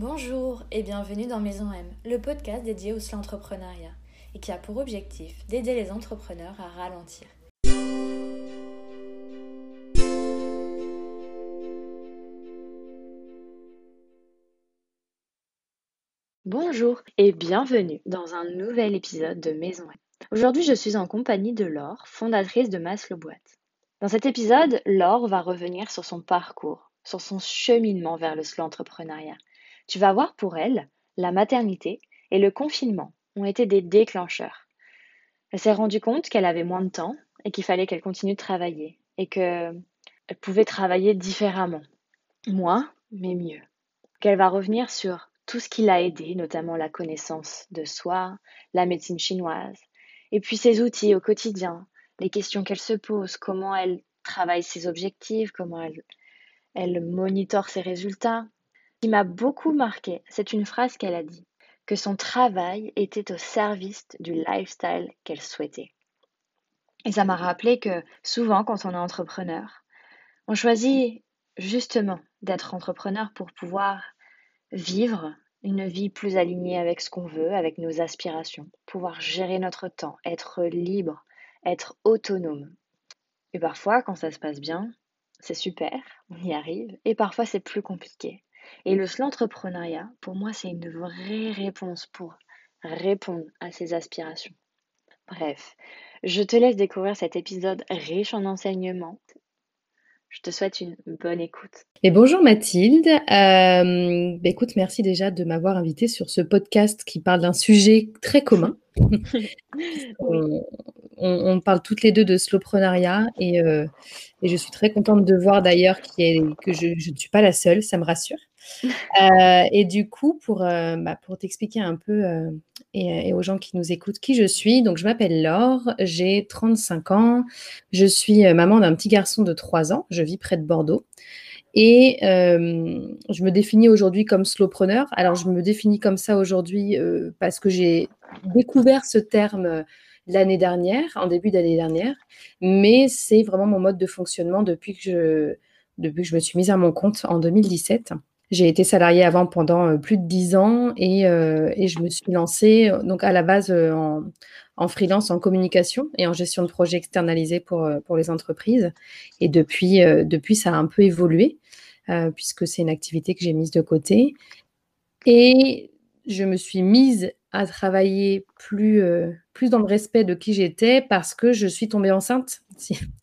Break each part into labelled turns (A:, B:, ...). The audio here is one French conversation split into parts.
A: Bonjour et bienvenue dans Maison M, le podcast dédié au slow entrepreneuriat et qui a pour objectif d'aider les entrepreneurs à ralentir.
B: Bonjour et bienvenue dans un nouvel épisode de Maison M. Aujourd'hui, je suis en compagnie de Laure, fondatrice de Maslow Boîte. Dans cet épisode, Laure va revenir sur son parcours, sur son cheminement vers le slow entrepreneuriat tu vas voir pour elle, la maternité et le confinement ont été des déclencheurs. Elle s'est rendue compte qu'elle avait moins de temps et qu'il fallait qu'elle continue de travailler et qu'elle pouvait travailler différemment. Moins, mais mieux. Qu'elle va revenir sur tout ce qui l'a aidé, notamment la connaissance de soi, la médecine chinoise, et puis ses outils au quotidien, les questions qu'elle se pose, comment elle travaille ses objectifs, comment elle, elle monitore ses résultats, qui m'a beaucoup marqué, c'est une phrase qu'elle a dit, que son travail était au service du lifestyle qu'elle souhaitait. Et ça m'a rappelé que souvent, quand on est entrepreneur, on choisit justement d'être entrepreneur pour pouvoir vivre une vie plus alignée avec ce qu'on veut, avec nos aspirations, pouvoir gérer notre temps, être libre, être autonome. Et parfois, quand ça se passe bien, c'est super, on y arrive, et parfois c'est plus compliqué. Et le l'entrepreneuriat, pour moi, c'est une vraie réponse pour répondre à ces aspirations. Bref, je te laisse découvrir cet épisode riche en enseignements. Je te souhaite une bonne écoute.
C: Et bonjour Mathilde. Euh, bah, écoute, merci déjà de m'avoir invité sur ce podcast qui parle d'un sujet très commun. on, parle toutes les deux de slowprenariat et, euh, et je suis très contente de voir d'ailleurs que je, je, ne suis pas la seule, ça me rassure. Euh, et du coup, pour, euh, bah, pour t'expliquer un peu euh, et, aux gens qui nous écoutent qui je suis, donc je m'appelle Laure, j'ai 35 ans, je suis maman d'un petit garçon de 3 ans, je vis près de Bordeaux. Et je me définis aujourd'hui comme slowpreneur. Alors, je me définis comme ça aujourd'hui parce que j'ai découvert ce terme l'année dernière, en début d'année dernière, mais c'est vraiment mon mode de fonctionnement depuis que, je, depuis que je me suis mise à mon compte en 2017. J'ai été salariée avant pendant euh, plus de dix ans et, euh, et, je me suis lancée euh, donc à la base en, en, freelance en communication et en gestion de projets externalisés pour, pour les entreprises. Et depuis, depuis, ça a un peu évolué puisque c'est une activité que j'ai mise de côté. Et je me suis mise à travailler plus, plus dans le respect de qui j'étais parce que je suis tombée enceinte,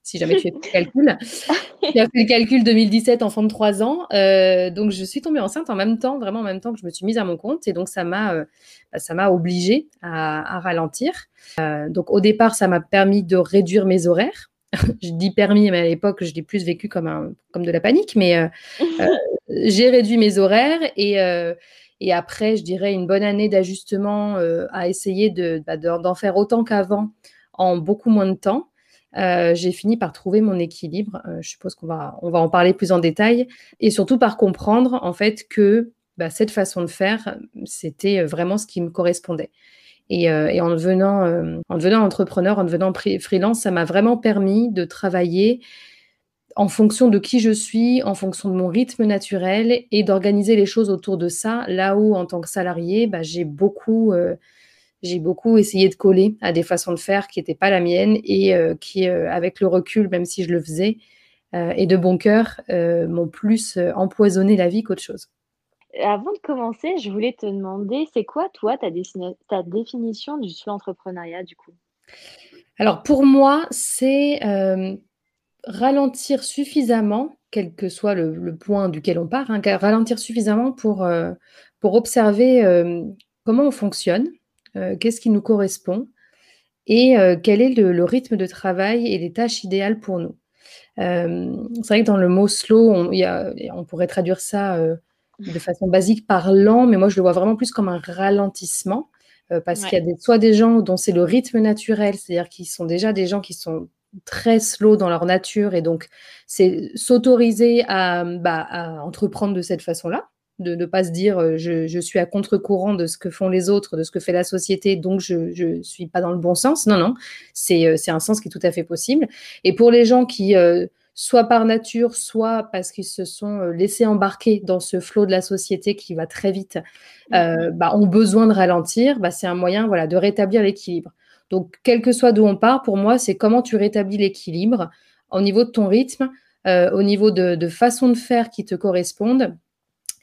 C: si jamais tu fais le calcul. J'ai fait le calcul 2017, enfant de 3 ans. Euh, donc, je suis tombée enceinte en même temps, vraiment en même temps que je me suis mise à mon compte. Et donc, ça m'a euh, bah, ça m'a obligée à, ralentir. Euh, donc, au départ, ça m'a permis de réduire mes horaires. je dis permis, mais à l'époque, je l'ai plus vécu comme, un, comme de la panique. Mais j'ai réduit mes horaires et et après, je dirais une bonne année d'ajustement à essayer bah, d'en faire autant qu'avant en beaucoup moins de temps. Euh, j'ai fini par trouver mon équilibre. Euh, je suppose qu'on va, on va en parler plus en détail. Et surtout par comprendre en fait que bah, cette façon de faire, c'était vraiment ce qui me correspondait. Et, en, devenant, en devenant entrepreneur, en devenant freelance, ça m'a vraiment permis de travailler en fonction de qui je suis, en fonction de mon rythme naturel et d'organiser les choses autour de ça. Là où, en tant que salarié, bah, j'ai beaucoup, euh, j'ai beaucoup essayé de coller à des façons de faire qui n'étaient pas la mienne et euh, qui, euh, avec le recul, même si je le faisais, et de bon cœur, m'ont plus empoisonné la vie qu'autre chose.
B: Avant de commencer, je voulais te demander, c'est quoi, toi, ta, ta définition du slow entrepreneuriat, du coup?
C: Alors, pour moi, c'est ralentir suffisamment, quel que soit le, point duquel on part, hein, ralentir suffisamment pour, euh, pour observer euh, comment on fonctionne, euh, qu'est-ce qui nous correspond et quel est le, rythme de travail et les tâches idéales pour nous. c'est vrai que dans le mot slow, on, on pourrait traduire ça de façon basique par lent, mais moi je le vois vraiment plus comme un ralentissement. parce qu'il y a des, soit des gens dont c'est le rythme naturel, c'est-à-dire qu'ils sont déjà des gens qui sont très slow dans leur nature et donc c'est s'autoriser à, bah, à, entreprendre de cette façon-là, de ne pas se dire euh, je, je, suis à contre-courant de ce que font les autres, de ce que fait la société, donc je ne suis pas dans le bon sens. Non, non, c'est euh, un sens qui est tout à fait possible. Et pour les gens qui euh, soit par nature, soit parce qu'ils se sont laissés embarquer dans ce flot de la société qui va très vite, mmh. bah, ont besoin de ralentir, bah, c'est un moyen voilà, de rétablir l'équilibre. Donc, quel que soit d'où on part, pour moi, c'est comment tu rétablis l'équilibre au niveau de ton rythme, au niveau de, façon de faire qui te correspondent.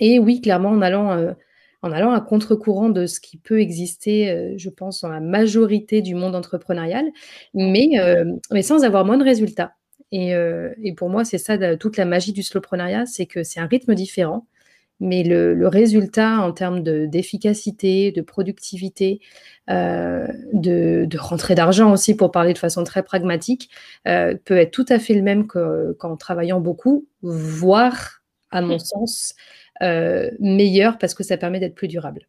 C: Et oui, clairement, en allant en allant à contre-courant de ce qui peut exister, euh, je pense, dans la majorité du monde entrepreneurial, mais, euh, mais sans avoir moins de résultats. Et, euh, et pour moi, c'est ça toute la magie du slowpreneuriat, c'est que c'est un rythme différent, mais le, résultat en termes d'efficacité, de, productivité, de, de, rentrée d'argent aussi, pour parler de façon très pragmatique, peut être tout à fait le même qu'en travaillant beaucoup, voire, à mon sens, euh, meilleur parce que ça permet d'être plus durable.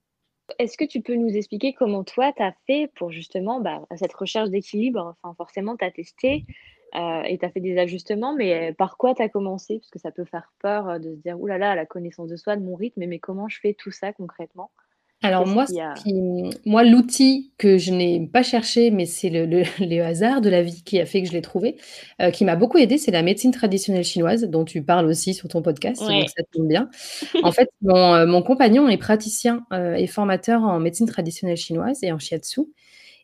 B: Est-ce que tu peux nous expliquer comment toi, tu as fait pour justement bah, cette recherche d'équilibre? Enfin, forcément, tu as testé euh, et tu as fait des ajustements, mais par quoi tu as commencé? Parce que ça peut faire peur euh, de se dire, oulala, là là, la connaissance de soi, de mon rythme, mais comment je fais tout ça concrètement?
C: Alors moi, moi, l'outil que je n'ai pas cherché, mais c'est le, hasard de la vie qui a fait que je l'ai trouvé, euh, qui m'a beaucoup aidé, c'est la médecine traditionnelle chinoise, dont tu parles aussi sur ton podcast, donc ça tombe bien. En fait, euh, mon, compagnon est praticien euh, et formateur en médecine traditionnelle chinoise et en shiatsu.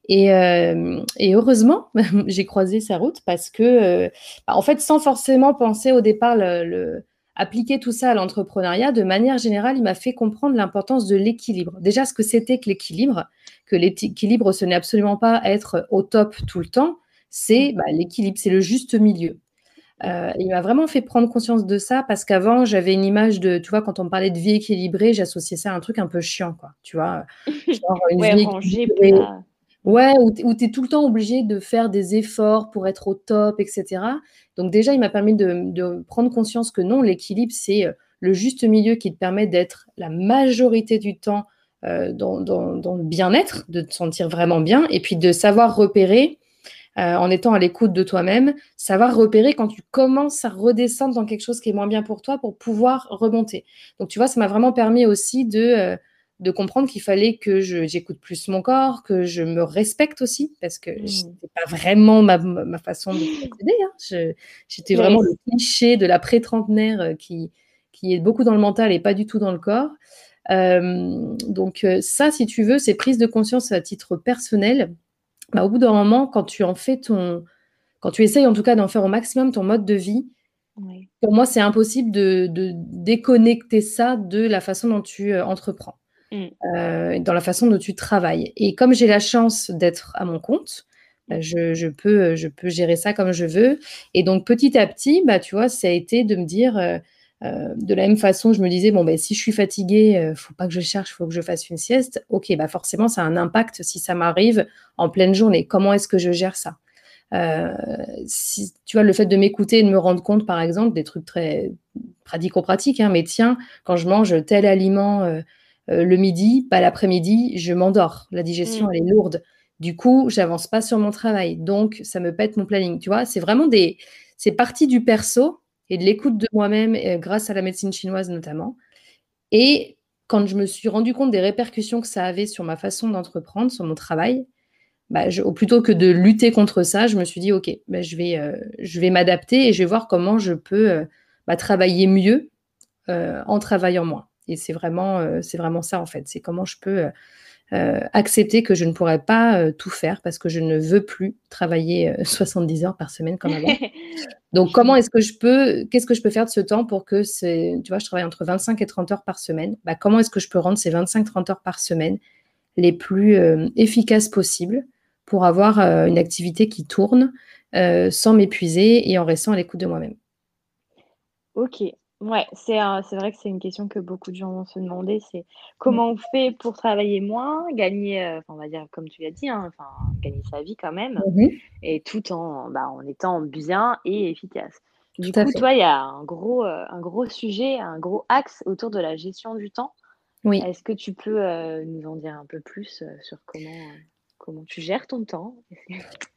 C: Et, et heureusement, j'ai croisé sa route parce que, bah, en fait, sans forcément penser au départ le appliquer tout ça à l'entrepreneuriat, de manière générale, il m'a fait comprendre l'importance de l'équilibre. Déjà, ce que c'était que l'équilibre, que l'équilibre, ce n'est absolument pas être au top tout le temps, c'est bah, l'équilibre, c'est le juste milieu. Euh, il m'a vraiment fait prendre conscience de ça parce qu'avant, j'avais une image de, tu vois, quand on parlait de vie équilibrée, j'associais ça à un truc un peu chiant, quoi. Tu vois,
B: genre une vie équilibrée.
C: Ouais, où tu tout le temps obligé de faire des efforts pour être au top, etc. Donc déjà, il m'a permis de, prendre conscience que non, l'équilibre, c'est euh, le juste milieu qui te permet d'être la majorité du temps euh, dans, le bien-être, de te sentir vraiment bien, et puis de savoir repérer, euh, en étant à l'écoute de toi-même, savoir repérer quand tu commences à redescendre dans quelque chose qui est moins bien pour toi pour pouvoir remonter. Donc tu vois, ça m'a vraiment permis aussi de de comprendre qu'il fallait que j'écoute plus mon corps, que je me respecte aussi, parce que mmh. ce n'était pas vraiment ma, façon de procéder. Hein. J'étais vraiment le cliché de la pré-trentenaire euh, qui, qui est beaucoup dans le mental et pas du tout dans le corps. donc euh, ça, si tu veux, c'est prise de conscience à titre personnel. Bah, au bout d'un moment, quand tu en fais ton, quand tu essayes en tout cas d'en faire au maximum ton mode de vie, pour moi, c'est impossible de, de, déconnecter ça de la façon dont tu euh, entreprends. Euh, dans la façon dont tu travailles. Et comme j'ai la chance d'être à mon compte, bah, je, peux, je peux gérer ça comme je veux. Et donc petit à petit, bah, tu vois, ça a été de me dire, euh, euh, de la même façon, je me disais, bon, ben, si je suis fatiguée, ne faut pas que je cherche, il faut que je fasse une sieste. Ok, bah forcément, ça a un impact si ça m'arrive en pleine journée. Comment est-ce que je gère ça? Tu vois le fait de m'écouter et de me rendre compte par exemple des trucs très pratico-pratiques hein, mais tiens quand je mange tel aliment euh, le midi, pas l'après-midi, je m'endors. La digestion, mm. elle est lourde. Du coup, j'avance pas sur mon travail. Donc, ça me pète mon planning. Tu vois, c'est vraiment des. C'est parti du perso et de l'écoute de moi-même, euh, grâce à la médecine chinoise notamment. Et quand je me suis rendu compte des répercussions que ça avait sur ma façon d'entreprendre, sur mon travail, bah, plutôt que de lutter contre ça, je me suis dit, OK, bah, je vais, euh, je vais m'adapter et je vais voir comment je peux bah, travailler mieux en travaillant moins. Et c'est vraiment, euh, c'est vraiment ça en fait. C'est comment je peux euh, euh, accepter que je ne pourrais pas tout faire parce que je ne veux plus travailler 70 heures par semaine comme avant. Donc, comment est-ce que je peux, qu'est-ce que je peux faire de ce temps pour que c'est, tu vois, je travaille entre 25 et 30 heures par semaine. Bah, comment est-ce que je peux rendre ces 25-30 heures par semaine les plus efficaces possibles pour avoir une activité qui tourne sans m'épuiser et en restant à l'écoute de moi-même?
B: Ok, Ouais, c'est c'est vrai que c'est une question que beaucoup de gens vont se demander, c'est comment on fait pour travailler moins, gagner, euh, on va dire comme tu l'as dit, hein, enfin gagner sa vie quand même mmh et tout en, bah, en étant bien et efficace. Du coup, toi, il y a un gros, euh, un gros sujet, un gros axe autour de la gestion du temps. Oui. Est-ce que tu peux, euh, nous en dire un peu plus, sur comment, comment tu gères ton temps?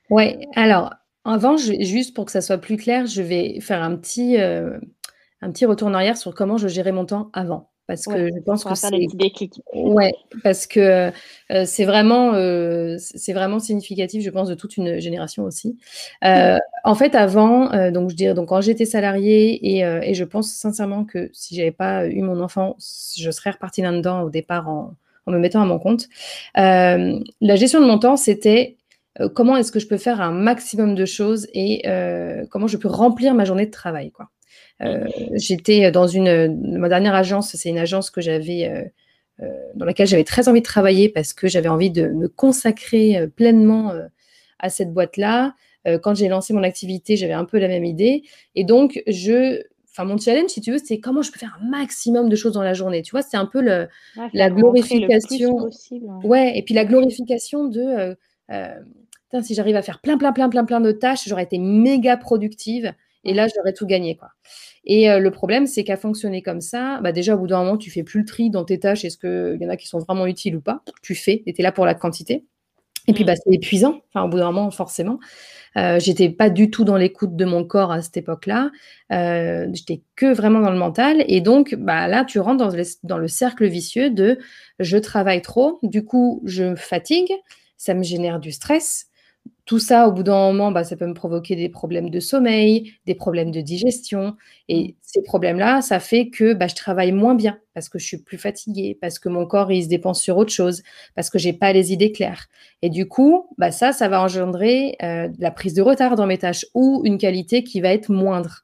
C: Ouais, alors avant, juste pour que ça soit plus clair, je vais faire un petit, un petit retour en arrière sur comment je gérais mon temps avant. parce que je pense que
B: c'est
C: ouais parce que euh, c'est vraiment euh, c'est vraiment significatif je pense de toute une génération aussi. Euh, en fait avant donc je dirais donc quand j'étais salariée et, et, je pense sincèrement que si j'avais pas eu mon enfant je serais repartie là-dedans au départ en, en, me mettant à mon compte. La gestion de mon temps c'était comment est-ce que je peux faire un maximum de choses et comment je peux remplir ma journée de travail quoi. euh, j'étais dans une, ma dernière agence, c'est une agence que j'avais, euh, euh, dans laquelle j'avais très envie de travailler parce que j'avais envie de me consacrer pleinement à cette boîte-là. quand j'ai lancé mon activité, j'avais un peu la même idée. Et donc, je, enfin, mon challenge, si tu veux, c'est comment je peux faire un maximum de choses dans la journée. Tu vois, c'est un peu le, la glorification. ouais. et puis la glorification de, si j'arrive à faire plein, plein, plein, plein, plein de tâches, j'aurais été méga productive. Et là, j'aurais tout gagné, quoi. Et euh, le problème, c'est qu'à fonctionner comme ça, bah déjà, au bout d'un moment, tu fais plus le tri dans tes tâches. Est-ce qu'il y en a qui sont vraiment utiles ou pas Tu fais, et tu es là pour la quantité. Et puis, mmh. bah, c'est épuisant, enfin, au bout d'un moment, forcément. Euh, j'étais pas du tout dans l'écoute de mon corps à cette époque-là. Euh, j'étais que vraiment dans le mental. Et donc, bah, là, tu rentres dans le, dans le cercle vicieux de je travaille trop, du coup, je me fatigue, ça me génère du stress tout ça, au bout d'un moment, bah, ça peut me provoquer des problèmes de sommeil, des problèmes de digestion. Et mmh. ces problèmes-là, ça fait que bah, je travaille moins bien parce que je suis plus fatiguée, parce que mon corps, il se dépense sur autre chose, parce que j'ai pas les idées claires. Et du coup, bah, ça, ça va engendrer euh, la prise de retard dans mes tâches ou une qualité qui va être moindre.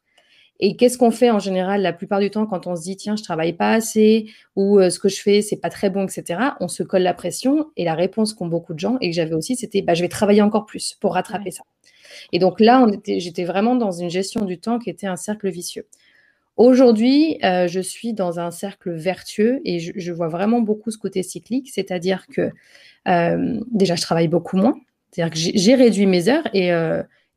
C: Et qu'est-ce qu'on fait en général la plupart du temps quand on se dit tiens je travaille pas assez ou euh, ce que je fais c'est pas très bon etc. On se colle la pression et la réponse qu'ont beaucoup de gens et que j'avais aussi c'était bah, je vais travailler encore plus pour rattraper ça. Et donc là j'étais vraiment dans une gestion du temps qui était un cercle vicieux. Aujourd'hui, euh, je suis dans un cercle vertueux et je, vois vraiment beaucoup ce côté cyclique, c'est-à-dire que euh, déjà je travaille beaucoup moins, c'est-à-dire que j'ai réduit mes heures et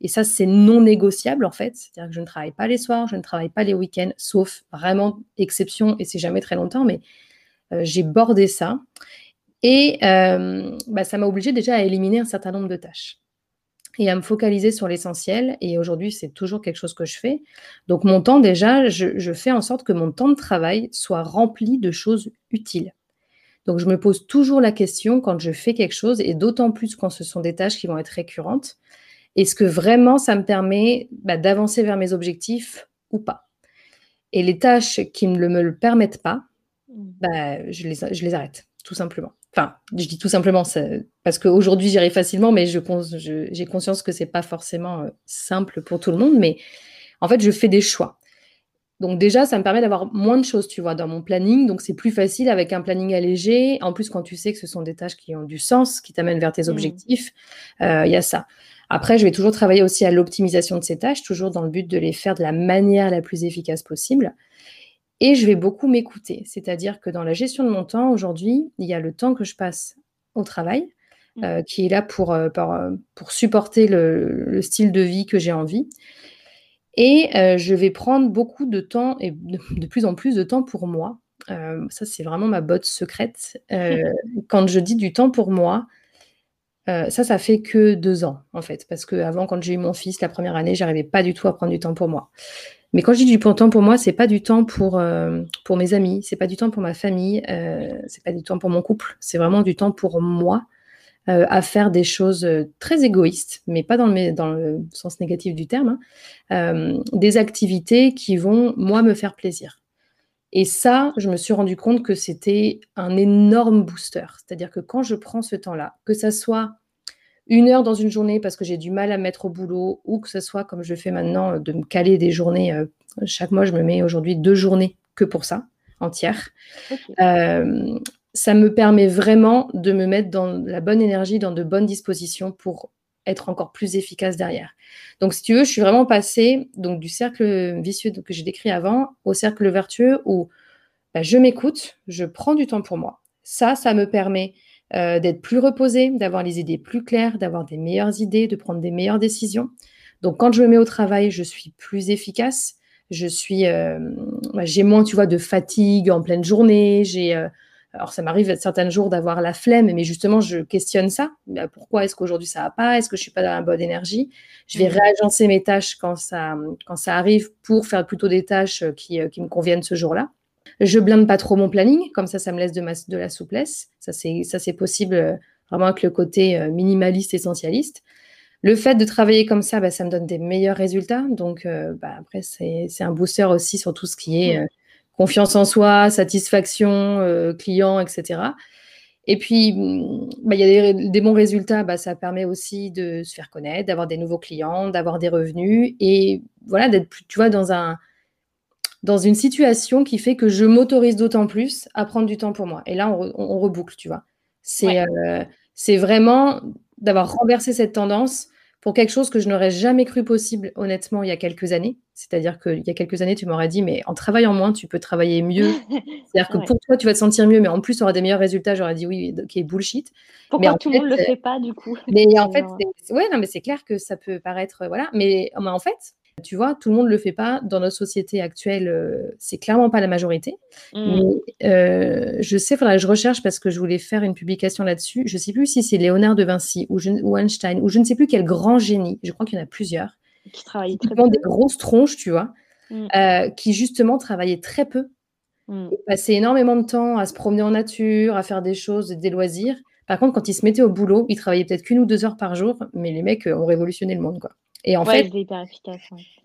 C: et ça, c'est non négociable en fait. C'est-à-dire que je ne travaille pas les soirs, je ne travaille pas les week-ends, sauf vraiment exception, et c'est jamais très longtemps, mais euh, j'ai bordé ça. Et euh, bah, ça m'a obligé déjà à éliminer un certain nombre de tâches et à me focaliser sur l'essentiel. Et aujourd'hui, c'est toujours quelque chose que je fais. Donc mon temps, déjà, je, je, fais en sorte que mon temps de travail soit rempli de choses utiles. Donc je me pose toujours la question quand je fais quelque chose, et d'autant plus quand ce sont des tâches qui vont être récurrentes, est-ce que vraiment ça me permet bah, d'avancer vers mes objectifs ou pas? Et les tâches qui ne me le permettent pas, mmh. bah, je, les, je les arrête, tout simplement. Enfin, je dis tout simplement parce qu'aujourd'hui j'y arrive facilement, mais j'ai je, conscience que c'est pas forcément euh, simple pour tout le monde. Mais en fait, je fais des choix. Donc déjà, ça me permet d'avoir moins de choses, tu vois, dans mon planning. Donc c'est plus facile avec un planning allégé. En plus, quand tu sais que ce sont des tâches qui ont du sens, qui t'amènent vers tes mmh. objectifs, euh, il y a ça. Après, je vais toujours travailler aussi à l'optimisation de ces tâches, toujours dans le but de les faire de la manière la plus efficace possible. Et je vais beaucoup m'écouter, c'est-à-dire que dans la gestion de mon temps, aujourd'hui, il y a le temps que je passe au travail, mmh. euh, qui est là pour, euh, euh, pour, supporter le, style de vie que j'ai envie. Et je vais prendre beaucoup de temps et de, plus en plus de temps pour moi. ça, c'est vraiment ma botte secrète. quand je dis du temps pour moi, euh, ça, ça fait que deux ans, en fait, parce qu'avant, quand j'ai eu mon fils, la première année, j'arrivais pas du tout à prendre du temps pour moi. Mais quand je dis du temps pour moi, c'est pas du temps pour, euh, pour mes amis, c'est pas du temps pour ma famille, euh, c'est pas du temps pour mon couple, c'est vraiment du temps pour moi à faire des choses très égoïstes, mais pas dans le, dans le sens négatif du terme, hein, des activités qui vont, moi, me faire plaisir. Et ça, je me suis rendu compte que c'était un énorme booster. C'est-à-dire que quand je prends ce temps-là, que ça soit une heure dans une journée parce que j'ai du mal à mettre au boulot, ou que ce soit comme je fais maintenant, de me caler des journées. Euh, chaque mois, je me mets aujourd'hui deux journées que pour ça, entières. Euh, ça me permet vraiment de me mettre dans la bonne énergie, dans de bonnes dispositions pour être encore plus efficace derrière. Donc, si tu veux, je suis vraiment passée donc, du cercle vicieux que j'ai décrit avant au cercle vertueux où bah, je m'écoute, je prends du temps pour moi. Ça, ça me permet euh, d'être plus reposée, d'avoir les idées plus claires, d'avoir des meilleures idées, de prendre des meilleures décisions. Donc, quand je me mets au travail, je suis plus efficace. Je suis, euh, bah, j'ai moins, tu vois, de fatigue en pleine journée. J'ai euh, alors, ça m'arrive certains jours d'avoir la flemme, mais justement, je questionne ça. Bah, pourquoi est-ce qu'aujourd'hui ça va pas? Est-ce que je suis pas dans la bonne énergie? Je vais mmh. réagencer mes tâches quand ça, quand ça arrive pour faire plutôt des tâches qui, euh, qui me conviennent ce jour-là. Je blinde pas trop mon planning, comme ça, ça me laisse de, de la souplesse. Ça, c'est possible euh, vraiment avec le côté euh, minimaliste, essentialiste. Le fait de travailler comme ça, bah, ça me donne des meilleurs résultats. Donc, euh, bah, après, c'est un booster aussi sur tout ce qui est confiance en soi, satisfaction, client, etc. Et puis, mm, bah, il y a des, bons résultats, ça permet aussi de se faire connaître, d'avoir des nouveaux clients, d'avoir des revenus et voilà, d'être, tu vois, dans un, dans une situation qui fait que je m'autorise d'autant plus à prendre du temps pour moi. Et là, on, reboucle, tu vois. Euh, c'est vraiment d'avoir renversé cette tendance pour quelque chose que je n'aurais jamais cru possible, honnêtement, il y a quelques années. C'est-à-dire qu'il y a quelques années, tu m'aurais dit, mais en travaillant moins, tu peux travailler mieux. C'est-à-dire que pour toi, tu vas te sentir mieux, mais en plus, tu auras des meilleurs résultats. J'aurais dit, oui, ok, bullshit.
B: Pourquoi tout le monde ne le fait pas, du coup?
C: Mais en fait, ouais, non, mais c'est clair que ça peut paraître, voilà. Mais en fait, tu vois, tout le monde ne le fait pas. Dans notre société actuelle, euh, c'est clairement pas la majorité. Mm. Mais euh, je sais, faudrait que je recherche parce que je voulais faire une publication là-dessus. Je ne sais plus si c'est Léonard de Vinci ou, Einstein ou je ne sais plus quel grand génie. Je crois qu'il y en a plusieurs.
B: Qui travaillent
C: très peu. des grosses tronches, tu vois, mm. euh, qui justement travaillaient très peu. Mm. passaient énormément de temps à se promener en nature, à faire des choses, des loisirs. Par contre, quand ils se mettaient au boulot, ils travaillaient peut-être qu'une ou deux heures par jour, mais les mecs ont révolutionné le monde, quoi. Et en fait,
B: hyper efficace.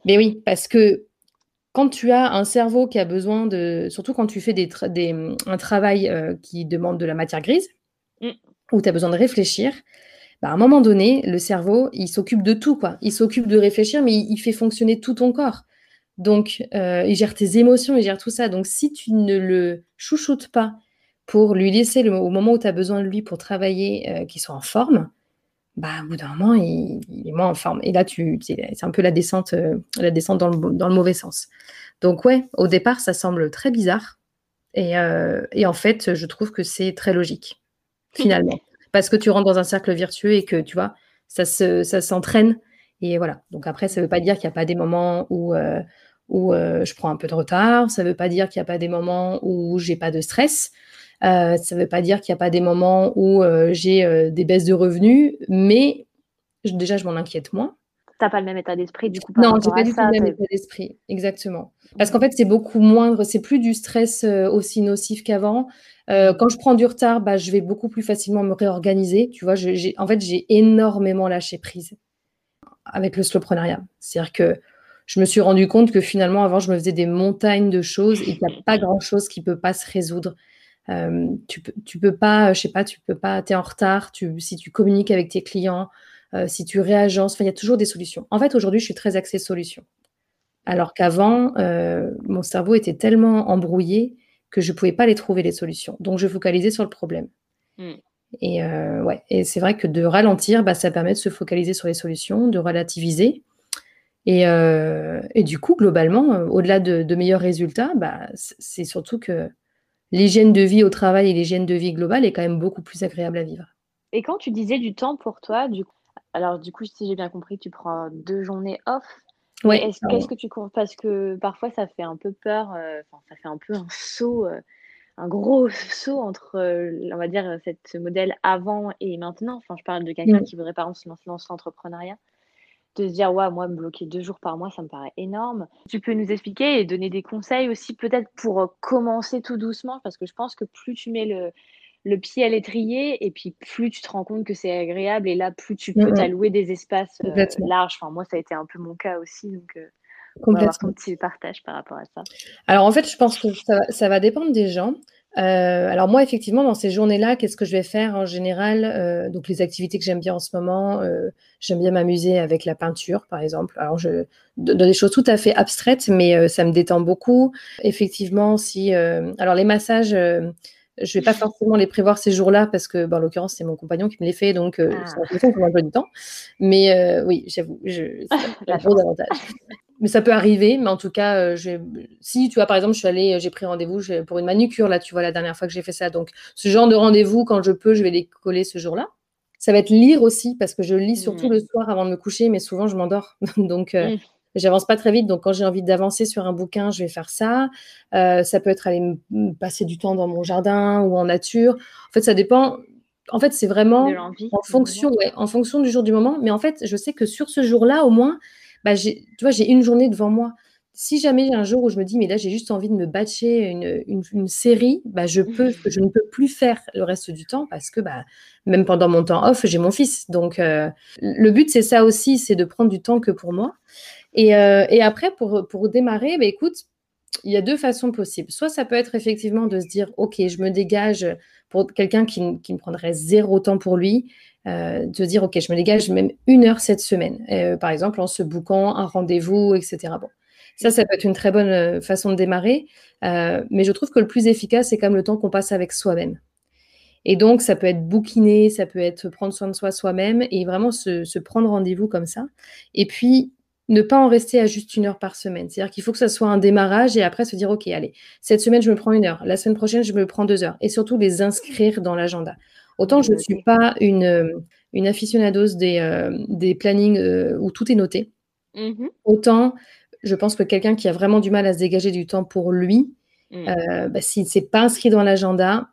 C: Mais oui, parce que quand tu as un cerveau qui a besoin de, surtout quand tu fais des, un travail euh, qui demande de la matière grise, mm. où tu as besoin de réfléchir, bah, à un moment donné, le cerveau, il s'occupe de tout, quoi. Il s'occupe de réfléchir, mais il, fait fonctionner tout ton corps. Donc, euh, il gère tes émotions, il gère tout ça. Donc, si tu ne le chouchoutes pas pour lui laisser le, au moment où tu as besoin de lui pour travailler, euh, qu'il soit en forme, bah, au bout d'un moment, il, est moins en forme. Et là, tu, c'est un peu la descente, euh, la descente dans le, dans le, mauvais sens. Donc, ouais, au départ, ça semble très bizarre. Et, euh, et en fait, je trouve que c'est très logique, finalement. Parce que tu rentres dans un cercle vertueux et que, tu vois, ça, se, ça s'entraîne. Et voilà. Donc, après, ça ne veut pas dire qu'il n'y a pas des moments où, euh, où je prends un peu de retard. Ça ne veut pas dire qu'il n'y a pas des moments où j'ai pas de stress. Euh, ça ne veut pas dire qu'il n'y a pas des moments où euh, j'ai euh, des baisses de revenus, mais déjà, je m'en inquiète moins.
B: Tu n'as pas le même état d'esprit, du coup.
C: non, je n'ai pas du tout le même état d'esprit, exactement. Parce qu'en fait, c'est beaucoup moindre, c'est plus du stress aussi nocif qu'avant. quand je prends du retard, bah, je vais beaucoup plus facilement me réorganiser. Tu vois, en fait, j'ai énormément lâché prise avec le slowpreneuriat. C'est-à-dire que je me suis rendu compte que finalement, avant, je me faisais des montagnes de choses et qu'il n'y a pas grand-chose qui ne peut pas se résoudre. Euh, tu, peux, tu peux pas, je sais pas, tu peux pas, tu es en retard, tu, si tu communiques avec tes clients, euh, si tu réagences, il y a toujours des solutions. En fait, aujourd'hui, je suis très axée solution. Alors qu'avant, euh, mon cerveau était tellement embrouillé que je ne pouvais pas les trouver, les solutions. Donc, je focalisais sur le problème. Hmm. Et, ouais, et c'est vrai que de ralentir, bah, ça permet de se focaliser sur les solutions, de relativiser. Et, et du coup, globalement, au-delà de, de, meilleurs résultats, bah, c'est surtout que l'hygiène de vie au travail et l'hygiène de vie globale est quand même beaucoup plus agréable à vivre.
B: Et quand tu disais du temps pour toi, du coup, alors du coup, si j'ai bien compris, tu prends deux journées off.
C: Oui.
B: Qu'est-ce que tu parce que parfois ça fait un peu peur, euh, ça fait un peu un saut, euh, un gros saut entre, euh, on va dire, ce modèle avant et maintenant. Enfin, je parle de quelqu'un qui voudrait par exemple se lancer dans l'entrepreneuriat de se dire, ouais, moi, me bloquer deux jours par mois, ça me paraît énorme. Tu peux nous expliquer et donner des conseils aussi, peut-être pour euh, commencer tout doucement, parce que je pense que plus tu mets le, le pied à l'étrier, et puis plus tu te rends compte que c'est agréable, et là, plus tu peux t'allouer des espaces euh, larges. Enfin, moi, ça a été un peu mon cas aussi, donc euh, on va voir ton petit partage par rapport à ça.
C: Alors, en fait, je pense que ça, ça va dépendre des gens. Euh, alors moi, effectivement, dans ces journées-là, qu'est-ce que je vais faire en général euh, Donc les activités que j'aime bien en ce moment, euh, j'aime bien m'amuser avec la peinture, par exemple. Alors je dans des choses tout à fait abstraites, mais ça me détend beaucoup. Effectivement, si alors les massages. je vais pas forcément les prévoir ces jours-là parce que, en l'occurrence, c'est mon compagnon qui me les fait, donc euh, ah. c'est un peu du temps. Mais oui, j'avoue, c'est un gros avantage mais ça peut arriver. Mais en tout cas, euh, si tu vois, par exemple, je suis allée, j'ai pris rendez-vous pour une manucure là, tu vois, la dernière fois que j'ai fait ça. Donc, ce genre de rendez-vous, quand je peux, je vais les coller ce jour-là. Ça va être lire aussi parce que je lis surtout mmh. le soir avant de me coucher, mais souvent je m'endors. donc, euh, mmh. j'avance pas très vite. Donc, quand j'ai envie d'avancer sur un bouquin, je vais faire ça. Euh, ça peut être aller passer du temps dans mon jardin ou en nature. En fait, ça dépend. En fait, c'est vraiment en fonction, ouais, en fonction du jour du moment. Mais en fait, je sais que sur ce jour-là, au moins, bah, tu vois, j'ai une journée devant moi. si jamais il y a un jour où je me dis, mais là, j'ai juste envie de me batcher une, une, série, bah, je peux, je ne peux plus faire le reste du temps parce que bah, même pendant mon temps off, j'ai mon fils. Donc, euh, le but, c'est ça aussi, c'est de prendre du temps que pour moi. Et, euh, et après, pour, pour démarrer, bah, écoute, il y a deux façons possibles. Soit ça peut être effectivement de se dire, OK, je me dégage pour quelqu'un qui, qui me prendrait zéro temps pour lui, euh, de dire, OK, je me dégage même une heure cette semaine, euh, par exemple en se bouquant un rendez-vous, etc. Ça, ça peut être une très bonne euh, façon de démarrer, mais je trouve que le plus efficace, c'est quand même le temps qu'on passe avec soi-même. Et donc, ça peut être bouquiner, ça peut être prendre soin de soi soi-même et vraiment se, se prendre rendez-vous comme ça. Et puis, ne pas en rester à juste une heure par semaine. C'est-à-dire qu'il faut que ça soit un démarrage et après se dire, OK, allez, cette semaine, je me prends une heure. La semaine prochaine, je me prends deux heures. Et surtout, les inscrire dans l'agenda. Autant je ne suis pas une, euh, une aficionados des, euh, des plannings euh, où tout est noté. Mmh Autant je pense que quelqu'un qui a vraiment du mal à se dégager du temps pour lui, mmh. bah, si c'est pas inscrit dans l'agenda,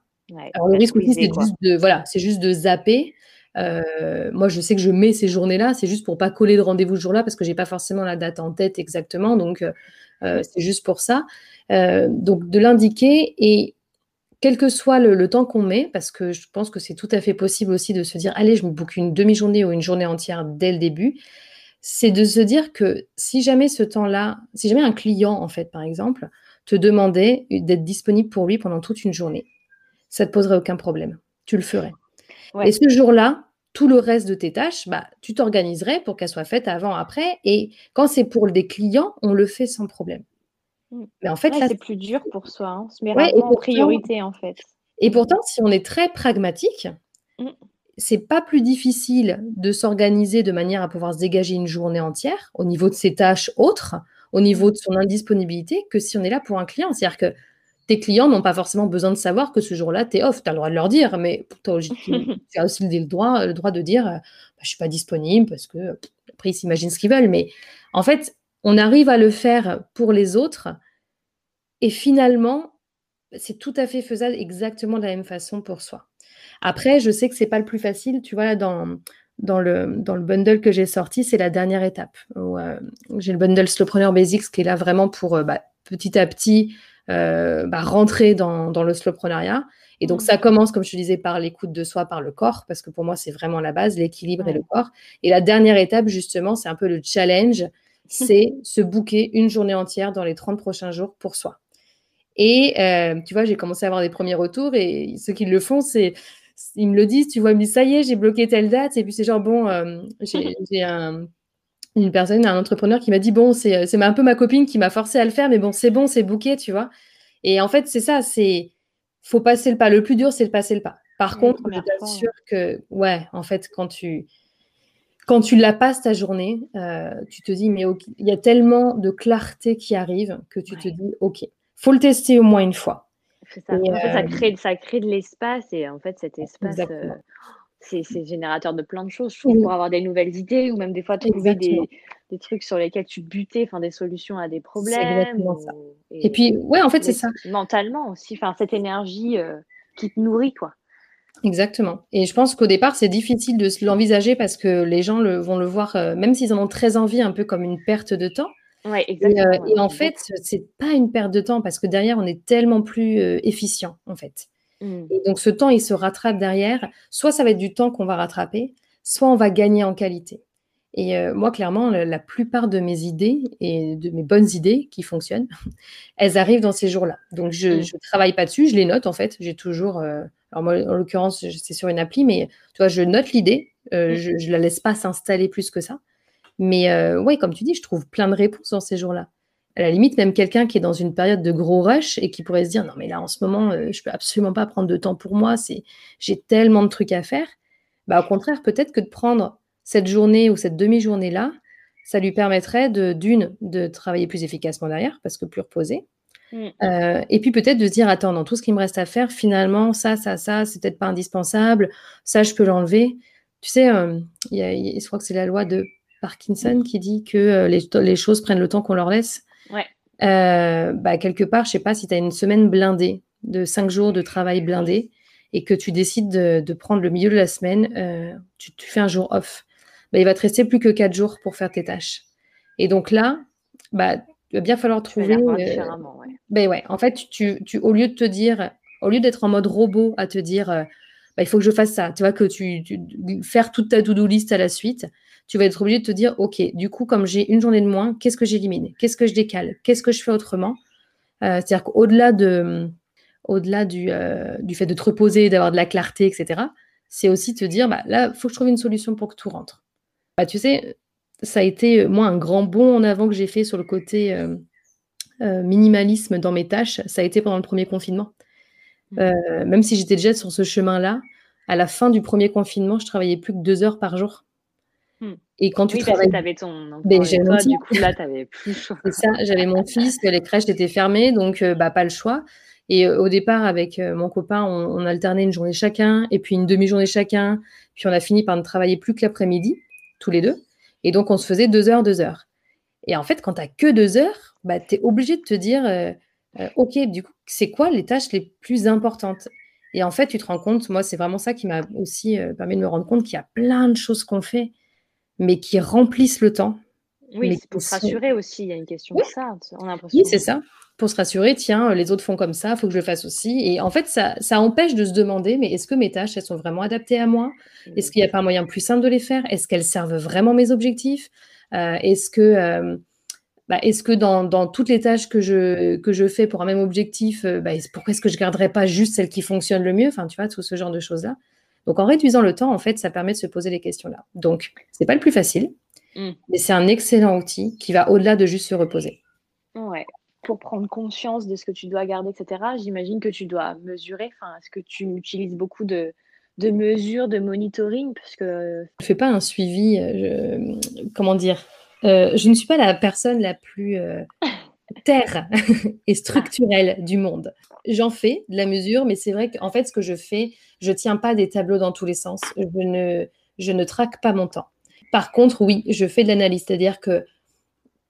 C: alors le risque aussi c'est juste de voilà, c'est juste de zapper. moi, je sais que je mets ces journées-là, c'est juste pour pas coller de rendez-vous ce jour-là parce que j'ai pas forcément la date en tête exactement, donc mmh. c'est juste pour ça. donc de l'indiquer et quel que soit le, temps qu'on met, parce que je pense que c'est tout à fait possible aussi de se dire, allez, je me boucle une demi-journée ou une journée entière dès le début, c'est de se dire que si jamais ce temps-là, si jamais un client, en fait, par exemple, te demandait d'être disponible pour lui pendant toute une journée, ça ne te poserait aucun problème. Tu le ferais. Et ce jour-là, tout le reste de tes tâches, bah, tu t'organiserais pour qu'elles soient faites avant, après. Et quand c'est pour des clients, on le fait sans problème.
B: Mmh. Mais en fait, c'est plus dur pour soi. Hein. On se met en priorité, en fait.
C: Et pourtant, si on est très pragmatique, mmh. c'est pas plus difficile de s'organiser de manière à pouvoir se dégager une journée entière au niveau de ses tâches autres, au niveau de son indisponibilité, que si on est là pour un client. C'est-à-dire que tes clients n'ont pas forcément besoin de savoir que ce jour-là, tu es off. Tu as le droit de leur dire, mais tu as aussi le droit, le droit de dire bah, je ne suis pas disponible parce que après, ils s'imaginent ce qu'ils veulent. Mais en fait, on arrive à le faire pour les autres et finalement, c'est tout à fait faisable exactement de la même façon pour soi. Après, je sais que c'est pas le plus facile, tu vois, dans, dans, le, dans le bundle que j'ai sorti, c'est la dernière étape. Euh, j'ai le bundle Slowpreneur Basics qui est là vraiment pour euh, bah, petit à petit euh, bah, rentrer dans, dans le slowpreneuriat. Et donc, mmh. ça commence, comme je te disais, par l'écoute de soi, par le corps, parce que pour moi, c'est vraiment la base, l'équilibre et le corps. Et la dernière étape, justement, c'est un peu le challenge c'est se booker une journée entière dans les 30 prochains jours pour soi. Et euh, tu vois, j'ai commencé à avoir des premiers retours et ceux qui le font, c'est ils me le disent, tu vois, ils me disent ça y est, j'ai bloqué telle date. Et puis c'est genre, bon, euh, j'ai une personne, un entrepreneur qui m'a dit, bon, c'est un peu ma copine qui m'a forcé à le faire, mais bon, c'est bon, c'est booké, tu vois. Et en fait, c'est ça, c'est faut passer le pas. Le plus dur, c'est de passer le pas. Par contre, je t'assure que, ouais, en fait, quand tu, quand tu la passes ta journée, euh, tu te dis, mais il y a tellement de clarté qui arrive que tu te dis, OK, faut le tester au moins une fois.
B: Ça. ça, euh, crée, ça crée de l'espace et en fait, cet espace, euh, c'est générateur de plein de choses, je trouve, pour avoir des nouvelles idées ou même des fois trouver des, des, trucs sur lesquels tu butais, enfin des solutions à des problèmes.
C: ça. Et, puis, ouais, en fait, c'est ça.
B: Mentalement aussi, enfin cette énergie qui te nourrit, quoi.
C: Exactement. Et je pense qu'au départ, c'est difficile de l'envisager parce que les gens le, vont le voir, euh, même s'ils en ont très envie, un peu comme une perte de temps.
B: Ouais, exactement.
C: Et, euh, en fait, c'est pas une perte de temps parce que derrière, on est tellement plus euh, efficient, en fait. Mmh. Et donc, ce temps, il se rattrape derrière. Soit ça va être du temps qu'on va rattraper, soit on va gagner en qualité. Et moi, clairement, la, plupart de mes idées et de mes bonnes idées qui fonctionnent, elles arrivent dans ces jours-là. Donc, je ne mmh. travaille pas dessus, je les note en fait. J'ai toujours alors moi, en l'occurrence, c'est sur une appli, mais tu vois, je note l'idée, euh, mm. je ne la laisse pas s'installer plus que ça. Mais euh, oui, comme tu dis, je trouve plein de réponses dans ces jours-là. À la limite, même quelqu'un qui est dans une période de gros rush et qui pourrait se dire non mais là en ce moment, je euh, je peux absolument pas prendre de temps pour moi, c'est j'ai tellement de trucs à faire. Bah, au contraire, peut-être que de prendre cette journée ou cette demi-journée là, ça lui permettrait de d'une de travailler plus efficacement derrière parce que plus reposé, Mmh. Euh, et puis peut-être de se dire, attends, dans tout ce qui me reste à faire, finalement, ça, ça, ça, c'est peut-être pas indispensable, ça, je peux l'enlever. Tu sais, euh, y a, je crois que c'est la loi de Parkinson qui dit que euh, les, les, choses prennent le temps qu'on leur laisse.
B: Ouais.
C: bah, quelque part, je sais pas, si tu as une semaine blindée, de cinq jours de travail blindé, et que tu décides de, de prendre le milieu de la semaine, tu, tu, fais un jour off. Bah, il va te rester plus que quatre jours pour faire tes tâches. Et donc là, bah, il va bien falloir trouver.
B: ouais.
C: Ben ouais, en fait, tu, tu, au lieu de te dire, au lieu d'être en mode robot à te dire, bah, il faut que je fasse ça, tu vois, que tu, faire toute ta to-do list à la suite, tu vas être obligé de te dire, OK, du coup, comme j'ai une journée de moins, qu'est-ce que j'élimine? Qu'est-ce que je décale? Qu'est-ce que je fais autrement? C'est-à-dire qu'au-delà de, au-delà du, du fait de te reposer, d'avoir de la clarté, etc., c'est aussi te dire, bah, là, il faut que je trouve une solution pour que tout rentre. Bah, tu sais, ça a été, moi, un grand bond en avant que j'ai fait sur le côté euh, euh, minimalisme dans mes tâches. Ça a été pendant le premier confinement. Mmh. Euh, même si j'étais déjà sur ce chemin-là, à la fin du premier confinement, je travaillais plus que deux heures par jour.
B: Mmh. Et quand tu oui, travailles... avais ton enfant
C: ben,
B: toi, du coup, là, tu n'avais plus le choix.
C: C'est ça, j'avais mon fils, les crèches étaient fermées, donc bah, pas le choix. Et au départ, avec mon copain, on, on, alternait une journée chacun, et puis une demi-journée chacun. Puis on a fini par ne travailler plus que l'après-midi, tous les deux. Et donc, on se faisait deux heures, deux heures. Et en fait, quand tu n'as que deux heures, bah, tu es obligé de te dire, euh, euh, OK, du coup, c'est quoi les tâches les plus importantes? Et en fait, tu te rends compte, moi, c'est vraiment ça qui m'a aussi euh, permis de me rendre compte qu'il y a plein de choses qu'on fait, mais qui remplissent le temps.
B: Oui, c'est pour se rassurer aussi, il y a une question de ça. On a
C: oui, c'est ça. Pour se rassurer, tiens, les autres font comme ça, il faut que je le fasse aussi. Et en fait, ça, ça empêche de se demander, mais est-ce que mes tâches, elles sont vraiment adaptées à moi? Est-ce qu'il n'y a pas un moyen plus simple de les faire? Est-ce qu'elles servent vraiment mes objectifs? Euh, Est-ce que, euh, bah, que dans, dans, toutes les tâches que je, que je fais pour un même objectif, euh, bah, pourquoi est-ce que je ne garderais pas juste celles qui fonctionnent le mieux? Enfin, tu vois, tout ce genre de choses-là. Donc, en réduisant le temps, en fait, ça permet de se poser les questions-là. Donc, ce n'est pas le plus facile, mmh. mais c'est un excellent outil qui va au-delà de juste se reposer.
B: Ouais pour prendre conscience de ce que tu dois garder, etc., j'imagine que tu dois mesurer. Enfin, est-ce que tu utilises beaucoup de, de mesures, de monitoring? Puisque... Je
C: ne fais pas un suivi, euh, comment dire, euh, je ne suis pas la personne la plus euh, terre et structurelle du monde. J'en fais de la mesure, mais c'est vrai qu'en fait, ce que je fais, je ne tiens pas des tableaux dans tous les sens. Je ne, je ne traque pas mon temps. Par contre, oui, je fais de l'analyse, c'est-à-dire que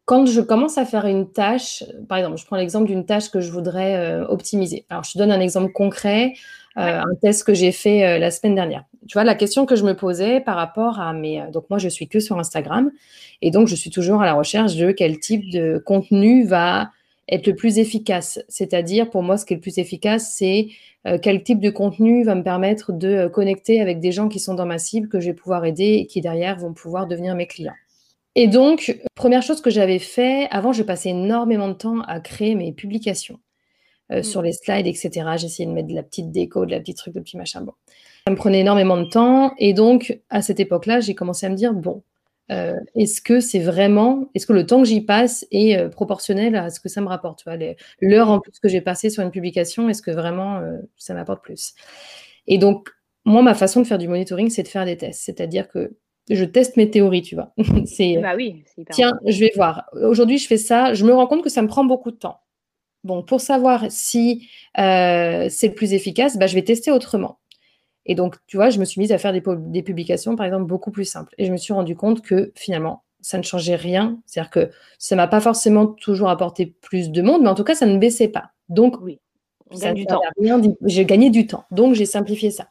C: quand je commence à faire une tâche, par exemple, je prends l'exemple d'une tâche que je voudrais euh, optimiser. Alors, je te donne un exemple concret, euh, un test que j'ai fait euh, la semaine dernière. Tu vois, la question que je me posais par rapport à mes... donc, moi, je suis que sur Instagram. Et donc, je suis toujours à la recherche de quel type de contenu va être le plus efficace. C'est-à-dire, pour moi, ce qui est le plus efficace, c'est quel type de contenu va me permettre de connecter avec des gens qui sont dans ma cible, que je vais pouvoir aider et qui, derrière, vont pouvoir devenir mes clients. Et donc, première chose que j'avais fait, avant, je passais énormément de temps à créer mes publications euh, sur mmh. les slides, etc. J'essayais de mettre de la petite déco, de la petite truc, de petit machin. Bon. Ça me prenait énormément de temps. Et donc, à cette époque-là, j'ai commencé à me dire, bon, euh, est-ce que c'est vraiment, est-ce que le temps que j'y passe est euh, proportionnel à ce que ça me rapporte L'heure en plus que j'ai passé sur une publication, est-ce que vraiment ça m'apporte plus? Et donc, moi, ma façon de faire du monitoring, c'est de faire des tests. C'est-à-dire que je teste mes théories, tu vois.
B: c'est, bah oui,
C: tiens, je vais voir. Aujourd'hui, je fais ça. Je me rends compte que ça me prend beaucoup de temps. Bon, pour savoir si euh, c'est le plus efficace, bah, je vais tester autrement. Et donc, tu vois, je me suis mise à faire des, des, publications, par exemple, beaucoup plus simples. Et je me suis rendu compte que finalement, ça ne changeait rien. C'est-à-dire que ça ne m'a pas forcément toujours apporté plus de monde, mais en tout cas, ça ne baissait pas. Donc,
B: oui,
C: du temps. J'ai gagné du temps. Donc, j'ai simplifié ça.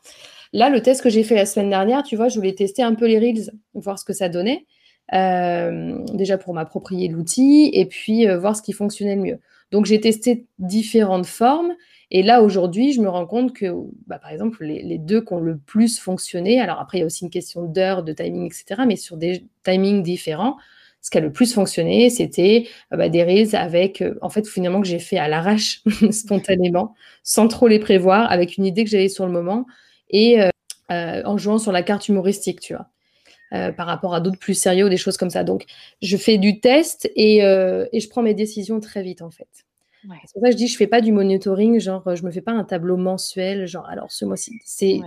C: Là, le test que j'ai fait la semaine dernière, tu vois, je voulais tester un peu les Reels, voir ce que ça donnait. Euh, déjà pour m'approprier l'outil et puis euh, voir ce qui fonctionnait le mieux. Donc j'ai testé différentes formes et là aujourd'hui je me rends compte que bah, par exemple les, deux qui ont le plus fonctionné, alors après il y a aussi une question d'heure, de timing, etc. Mais sur des timings différents, ce qui a le plus fonctionné c'était euh, bah, des reels avec en fait finalement que j'ai fait à l'arrache spontanément, sans trop les prévoir, avec une idée que j'avais sur le moment et euh, euh, en jouant sur la carte humoristique, tu vois. Euh, par rapport à d'autres plus sérieux des choses comme ça. Donc, je fais du test et je prends mes décisions très vite, en fait. C'est pour ça que je dis, je fais pas du monitoring, genre, je me fais pas un tableau mensuel, genre, alors ce mois-ci. C'est.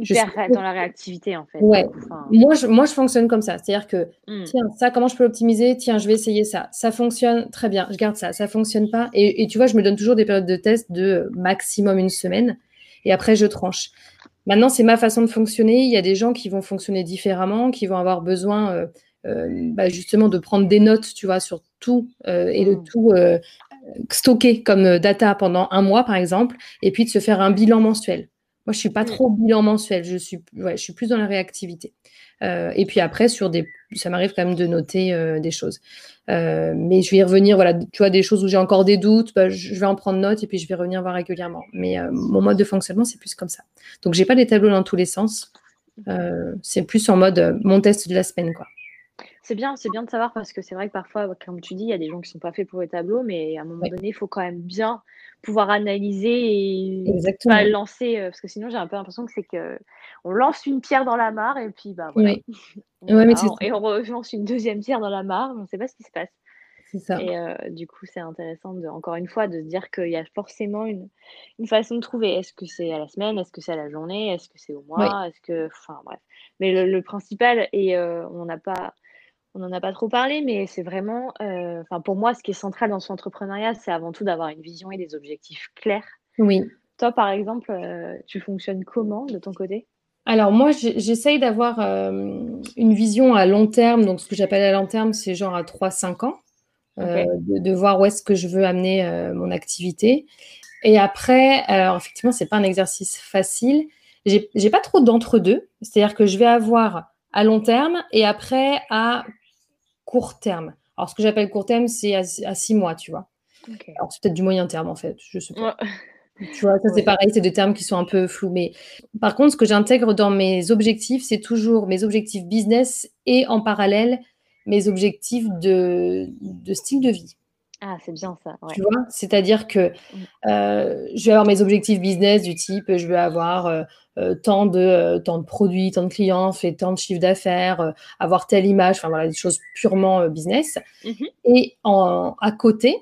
B: Je suis dans la réactivité, en fait.
C: Ouais. moi, je, moi, je fonctionne comme ça. C'est-à-dire que, hmm. tiens, ça, comment je peux l'optimiser? Tiens, je vais essayer ça. Ça fonctionne, très bien, je garde ça. Ça fonctionne pas. Et, et tu vois, je me donne toujours des périodes de test de maximum une semaine. Et après, je tranche. Maintenant, c'est ma façon de fonctionner. Il y a des gens qui vont fonctionner différemment, qui vont avoir besoin euh, euh, bah, justement de prendre des notes, tu vois, sur tout euh, et de mmh. tout stocker comme data pendant un mois, par exemple, et puis de se faire un bilan mensuel. Moi, je suis pas
B: Mm.
C: trop bilan mensuel. Je suis, ouais, je suis plus dans la réactivité. Euh, et puis après, sur des, ça m'arrive quand même de noter euh, des choses. Euh, mais je vais y revenir. Voilà, tu vois, des choses où j'ai encore des doutes, bah, je vais en prendre note et puis je vais revenir voir régulièrement. Mais euh, mon mode de fonctionnement, c'est plus comme ça. Donc, j'ai pas des tableaux dans tous les sens. Euh, c'est plus en mode euh, mon test de la semaine, quoi.
B: C'est bien, c'est bien de savoir parce que c'est vrai que parfois, comme tu dis, il y a des gens qui sont pas faits pour les tableaux, mais à un moment donné, il faut quand même bien pouvoir analyser et
C: Exactement.
B: pas lancer, euh, parce que sinon j'ai un peu l'impression que c'est que on lance une pierre dans la mare et puis bah voilà.
C: Oui.
B: On
C: Ouais, mais
B: et on relance une deuxième pierre dans la mare, on ne sait pas ce qui se passe.
C: Ça.
B: Et euh, du coup, c'est intéressant de, encore une fois de se dire qu'il y a forcément une, une façon de trouver. Est-ce que c'est à la semaine, est-ce que c'est à la journée, est-ce que c'est au mois, est-ce que, enfin bref. Mais le, le principal et euh, on n'a pas, on n'en a pas trop parlé, mais c'est vraiment, euh, enfin pour moi, ce qui est central dans son entrepreneuriat, c'est avant tout d'avoir une vision et des objectifs clairs.
C: Oui.
B: Toi, par exemple, euh, tu fonctionnes comment de ton côté?
C: Alors moi, j'essaye d'avoir euh, une vision à long terme. Donc ce que j'appelle à long terme, c'est genre à 3-5 ans, euh, de, de voir où est-ce que je veux amener euh, mon activité. Et après, alors effectivement, c'est pas un exercice facile. J'ai j'ai pas trop d'entre-deux. C'est-à-dire que je vais avoir à long terme et après à court terme. Alors ce que j'appelle court terme, c'est à, à 6 mois, tu vois. Alors c'est peut-être du moyen terme en fait, je sais pas.
B: Ouais.
C: Tu vois, ça c'est
B: Ouais.
C: pareil, c'est des termes qui sont un peu flous. Mais par contre, ce que j'intègre dans mes objectifs, c'est toujours mes objectifs business et en parallèle mes objectifs de, de style de vie.
B: Ah, c'est bien ça. Ouais.
C: Tu vois, c'est-à-dire que
B: Mm.
C: euh, je vais avoir mes objectifs business du type, je vais avoir euh, euh, tant de euh, tant de produits, tant de clients, faire tant de chiffre d'affaires, avoir telle image, enfin voilà, des choses purement business.
B: Mhm.
C: Et en, à côté,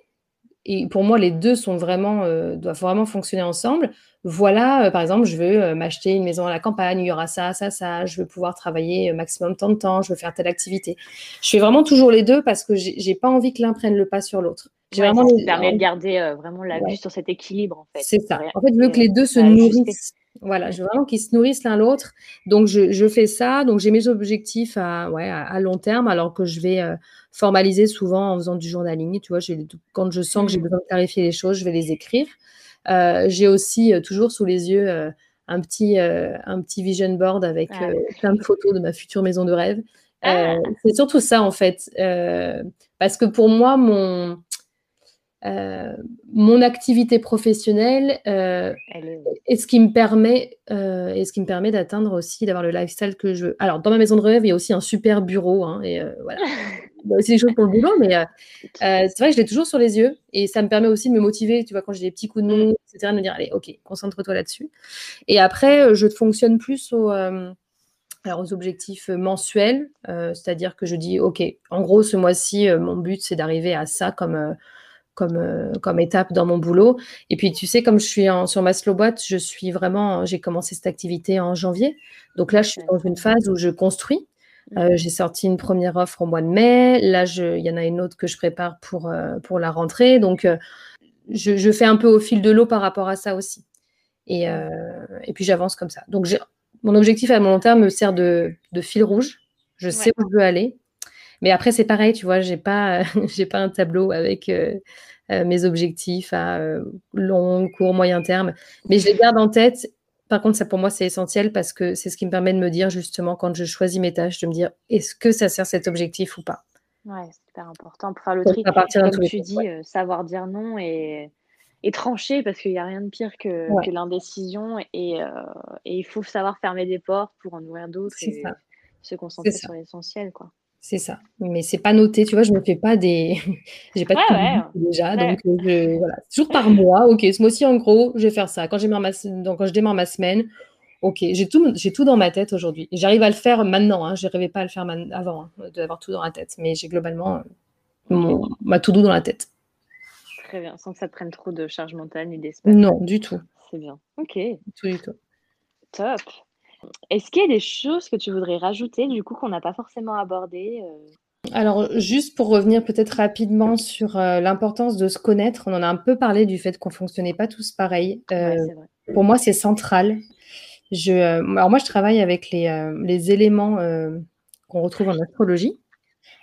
C: et pour moi, les deux sont vraiment, doivent vraiment fonctionner ensemble. Voilà, euh, par exemple, je veux euh, m'acheter une maison à la campagne, il y aura ça, ça, ça, je veux pouvoir travailler euh, maximum tant de temps, je veux faire telle activité. Je fais vraiment toujours les deux parce que j'ai pas envie que l'un prenne le pas sur l'autre. J'ai
B: Ouais,
C: vraiment
B: ça
C: les-
B: permet de garder euh, vraiment la
C: Ouais.
B: vue sur cet équilibre en fait.
C: c'est ça. En fait, je veux que les deux se nourrissent. Voilà, je veux vraiment qu'ils se nourrissent l'un l'autre. Donc, je, je fais ça. Donc, j'ai mes objectifs à, ouais, à, à long terme, alors que je vais euh, formaliser souvent en faisant du journaling. Tu vois, quand je sens que j'ai
B: Mm.
C: besoin de clarifier les choses, je vais les écrire. Euh, j'ai aussi euh, toujours sous les yeux euh, un, petit, euh, un petit vision board avec
B: Ah.
C: euh, plein de photos de ma future maison de rêve.
B: Ah.
C: Euh, c'est surtout ça, en fait. Parce que pour moi, mon, mon activité professionnelle,
B: Elle est...
C: ce qui me permet, et ce qui me permet d'atteindre aussi, d'avoir le lifestyle que je veux. Alors, dans ma maison de rêve, il y a aussi un super bureau, hein, et voilà. Aussi des choses pour le boulot, mais euh, euh, c'est vrai que je l'ai toujours sur les yeux, et ça me permet aussi de me motiver, tu vois, quand j'ai des petits coups de mou, etc., de me dire, allez, ok, concentre-toi là-dessus. Et après, euh, je fonctionne plus au, euh, alors aux objectifs mensuels, euh, c'est-à-dire que je dis, ok, en gros, ce mois-ci, mon but, c'est d'arriver à ça comme... comme, euh, comme étape dans mon boulot. Et puis, tu sais, comme je suis en, sur ma slow boîte, je suis vraiment, j'ai commencé cette activité en janvier. Donc là, je suis dans une phase où je construis. Euh, j'ai sorti une première offre au mois de mai. Là, je- il y en a une autre que je prépare pour, euh, pour la rentrée. Donc, euh, je, je fais un peu au fil de l'eau par rapport à ça aussi. Et, et puis, j'avance comme ça. Donc, mon objectif à mon long terme me sert de, de fil rouge. Je sais où je veux aller. Mais après, c'est pareil, tu vois, j'ai pas, j'ai pas un tableau avec mes objectifs à long, court, moyen terme. Mais je les garde en tête. Par contre, ça pour moi, c'est essentiel parce que c'est ce qui me permet de me dire justement quand je choisis mes tâches, de me dire est-ce que ça sert cet objectif ou pas?
B: Ouais, c'est super important pour faire le tri.
C: à partir
B: Comme tu dis,
C: ouais.
B: euh, savoir dire non et, et trancher parce qu'il n'y a rien de pire que,
C: Ouais.
B: que l'indécision et, euh, et il faut savoir fermer des portes pour en ouvrir d'autres et
C: ça.
B: se concentrer sur l'essentiel. quoi.
C: C'est ça. Mais c'est pas noté, tu vois, je me fais pas des. J'ai pas de
B: Ouais, ouais.
C: déjà.
B: Ouais.
C: Donc, euh, je, voilà. Toujours par mois. Ok, ce mois-ci, en gros, je vais faire ça. Quand, ma, donc, quand je démarre ma semaine, ok, j'ai tout, j'ai tout dans ma tête aujourd'hui. J'arrive à le faire maintenant. Hein. Je n'arrivais pas à le faire man- avant, hein, d'avoir tout dans la tête. Mais j'ai globalement euh, mon, ma to-do dans la tête.
B: Très bien, sans que ça te prenne trop de charge mentale ni d'espace.
C: Non, du tout.
B: C'est bien. Ok,
C: tout, du tout.
B: top. Est-ce qu'il y a des choses que tu voudrais rajouter du coup qu'on n'a pas forcément abordées euh,
C: Alors, juste pour revenir peut-être rapidement sur euh, l'importance de se connaître, on en a un peu parlé du fait qu'on fonctionnait pas tous pareil. Euh,
B: Ouais,
C: pour moi, c'est central. Je, euh, alors moi, je travaille avec les, les éléments qu'on retrouve en astrologie.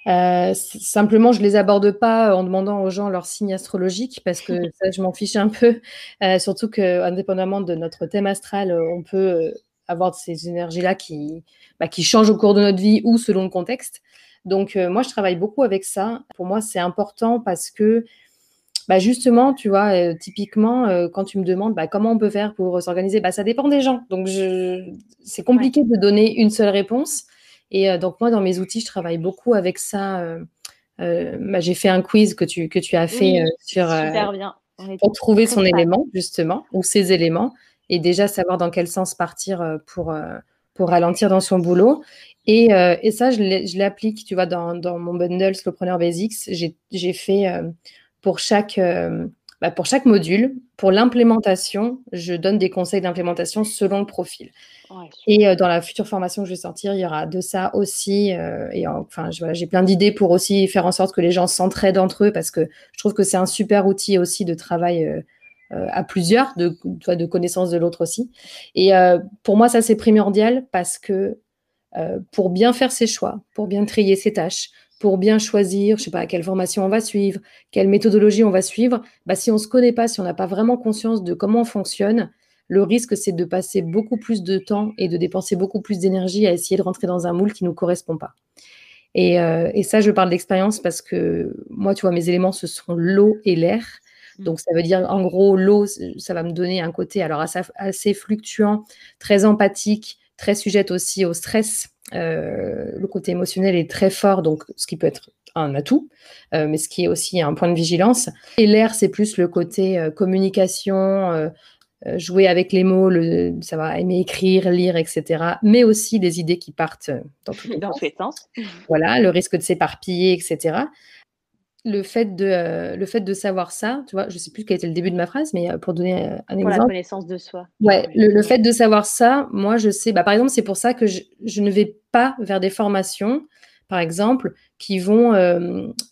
C: Simplement, je les aborde pas en demandant aux gens leur signe astrologique parce que ça, je m'en fiche un peu. Surtout que, indépendamment de notre thème astral, on peut avoir ces énergies-là qui, bah, qui changent au cours de notre vie ou selon le contexte. Donc, moi, je travaille beaucoup avec ça. Pour moi, c'est important parce que bah justement, tu vois, euh, typiquement, euh, quand tu me demandes bah, comment on peut faire pour s'organiser, bah, ça dépend des gens. Donc, c'est compliqué de donner une seule réponse. Et euh, donc, moi, dans mes outils, je travaille beaucoup avec ça. Bah, j'ai fait un quiz que tu, que tu as fait sur
B: bien.
C: pour trouver son élément, justement, ou ses éléments, et déjà savoir dans quel sens partir pour, pour ralentir dans son boulot. Et, et ça, je l'applique, tu vois, dans, dans mon bundle Slowpreneur Basics. J'ai fait pour chaque, euh, bah, pour chaque module. Pour l'implémentation, je donne des conseils d'implémentation selon le profil. et euh, dans la future formation que je vais sortir, il y aura de ça aussi. Euh, et enfin, j'ai plein d'idées pour aussi faire en sorte que les gens s'entraident entre eux parce que je trouve que c'est un super outil aussi de travail à plusieurs, de, de de l'autre aussi. Et pour moi, ça, c'est primordial parce que pour bien faire ses choix, pour bien trier ses tâches, pour bien choisir, je sais pas, quelle formation on va suivre, quelle méthodologie on va suivre, bah, si on ne se connaît pas, si on n'a pas vraiment conscience de comment on fonctionne, le risque, c'est de passer beaucoup plus de temps et de dépenser beaucoup plus d'énergie à essayer de rentrer dans un moule qui ne nous correspond pas. Et, euh, et ça, je parle d'expérience parce que moi, tu vois, mes éléments, ce sont l'eau et l'air. Mmh. Donc, ça veut dire, en gros, l'eau, ça va me donner un côté alors assez, assez fluctuant, très empathique, très sujette aussi au stress euh, le côté émotionnel est très fort, donc ce qui peut être un atout, euh, mais ce qui est aussi un point de vigilance. Et l'air, c'est plus le côté euh, communication, jouer avec les mots, le, ça va aimer écrire, lire, etc. Mais aussi des idées qui partent dans tous
B: les sens.
C: Voilà, le risque de s'éparpiller, etc le fait de euh, le fait de savoir ça, tu vois, je sais plus quel était le début de ma phrase, mais euh, pour donner euh, un exemple.
B: la connaissance de soi.
C: Ouais, le, fait de savoir ça, moi je sais, bah, par exemple, c'est pour ça que je, ne vais pas vers des formations, par exemple, qui vont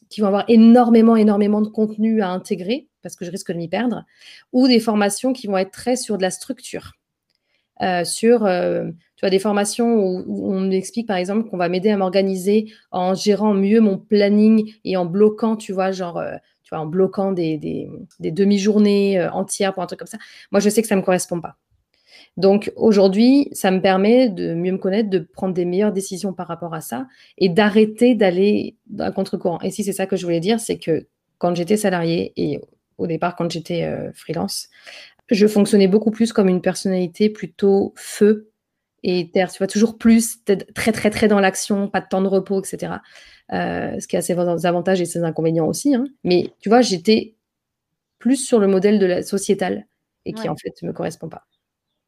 C: qui vont avoir énormément énormément de contenu à intégrer parce que je risque de m'y perdre, ou des formations qui vont être très sur de la structure. Euh, sur euh, tu vois, des formations où, on explique par exemple qu'on va m'aider à m'organiser en gérant mieux mon planning et en bloquant, tu vois, genre, euh, tu vois, en bloquant des, des, demi-journées entières pour un truc comme ça. Moi, je sais que ça ne me correspond pas. Donc aujourd'hui, ça me permet de mieux me connaître, de prendre des meilleures décisions par rapport à ça et d'arrêter d'aller à contre-courant. Et si c'est ça que je voulais dire, c'est que quand j'étais salariée et au départ quand j'étais freelance, je fonctionnais beaucoup plus comme une personnalité plutôt feu et terre. Tu vois, toujours plus, très, très, très dans l'action, pas de temps de repos, etc. Euh, ce qui a ses avantages et ses inconvénients aussi. Hein. Mais tu vois, j'étais plus sur le modèle de la sociétale et qui, en fait, ne me correspond pas.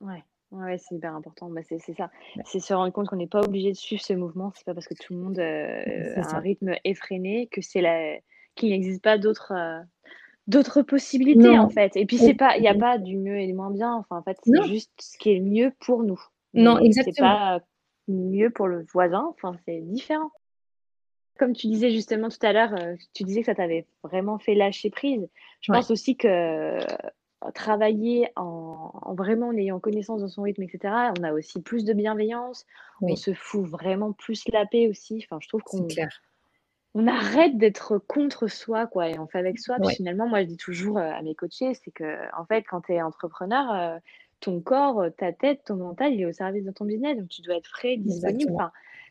B: Ouais. Ouais, c'est hyper important. Bah, c'est ça. C'est se rendre compte qu'on n'est pas obligé de suivre ce mouvement. C'est pas parce que tout le monde euh, a un rythme effréné que c'est la... qu'il n'existe pas d'autres euh, d'autres possibilités en fait. Et puis c'est pas, il n'y a pas du mieux et du moins bien. Enfin, en fait, c'est juste ce qui est mieux pour nous.
C: Non, exactement.
B: C'est pas mieux pour le voisin. Enfin, c'est différent. Comme tu disais justement tout à l'heure, euh, tu disais que ça t'avait vraiment fait lâcher prise. Je pense aussi que euh, travailler en, vraiment en ayant connaissance de son rythme, etc., on a aussi plus de bienveillance. On se fout vraiment plus la paix aussi. Enfin, je trouve qu'on on arrête d'être contre soi, quoi, et on fait avec soi. Puis finalement, moi, je dis toujours euh, à mes coachés, c'est que, en fait, quand tu es entrepreneur, euh, ton corps, ta tête, ton mental, il est au service de ton business. Donc, tu dois être frais, disponible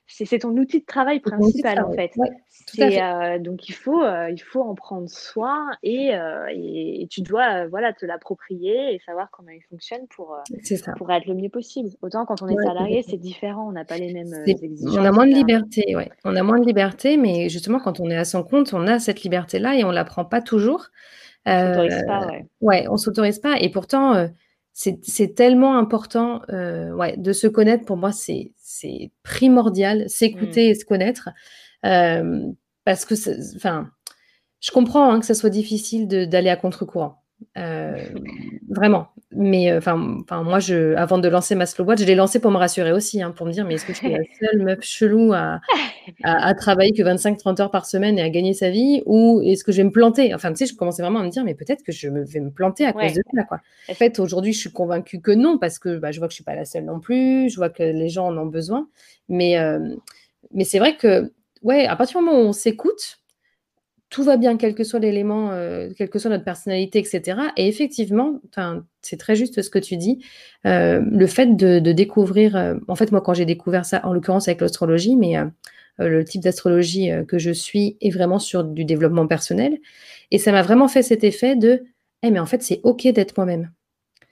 B: c'est ton outil de travail principal en fait. Euh, donc il faut, euh, il faut en prendre soin et, euh, et, tu dois voilà, te l'approprier et savoir comment il fonctionne pour, pour être le mieux possible. Autant quand on est salarié, c'est différent, on n'a pas les mêmes exigences.
C: On a moins de liberté, ouais. On a moins de liberté, mais justement quand on est à son compte, on a cette liberté-là et on ne la prend pas toujours.
B: On s'autorise pas, ouais.
C: Ouais, on s'autorise pas. Et pourtant, c'est tellement important ouais, de se connaître. Pour moi, c'est c'est primordial, s'écouter mmh. et se connaître. Euh, parce que, enfin, je comprends hein, que ça soit difficile d'aller à contre-courant. Euh, vraiment. Mais euh, enfin, enfin, moi, je, avant de lancer ma slow watch, je l'ai lancé pour me rassurer aussi, hein, pour me dire, mais est-ce que je suis la seule meuf chelou à, à, travailler que 25-30 heures par semaine et à gagner sa vie, ou est-ce que je vais me planter? Enfin, tu sais, je commençais vraiment à me dire, mais peut-être que je vais me planter à cause de ça, quoi. En fait, aujourd'hui, je suis convaincue que non, parce que bah, je vois que je suis pas la seule non plus, je vois que les gens en ont besoin, mais, euh, mais c'est vrai que ouais, à partir du moment où on s'écoute, tout va bien, quel que soit l'élément, euh, quelle que soit notre personnalité, etc. Et effectivement, c'est très juste ce que tu dis. Euh, le fait de, découvrir, euh, en fait, moi, quand j'ai découvert ça, en l'occurrence avec l'astrologie, mais le type d'astrologie que je suis est vraiment sur du développement personnel. Et ça m'a vraiment fait cet effet de, eh, mais en fait, c'est OK d'être moi-même.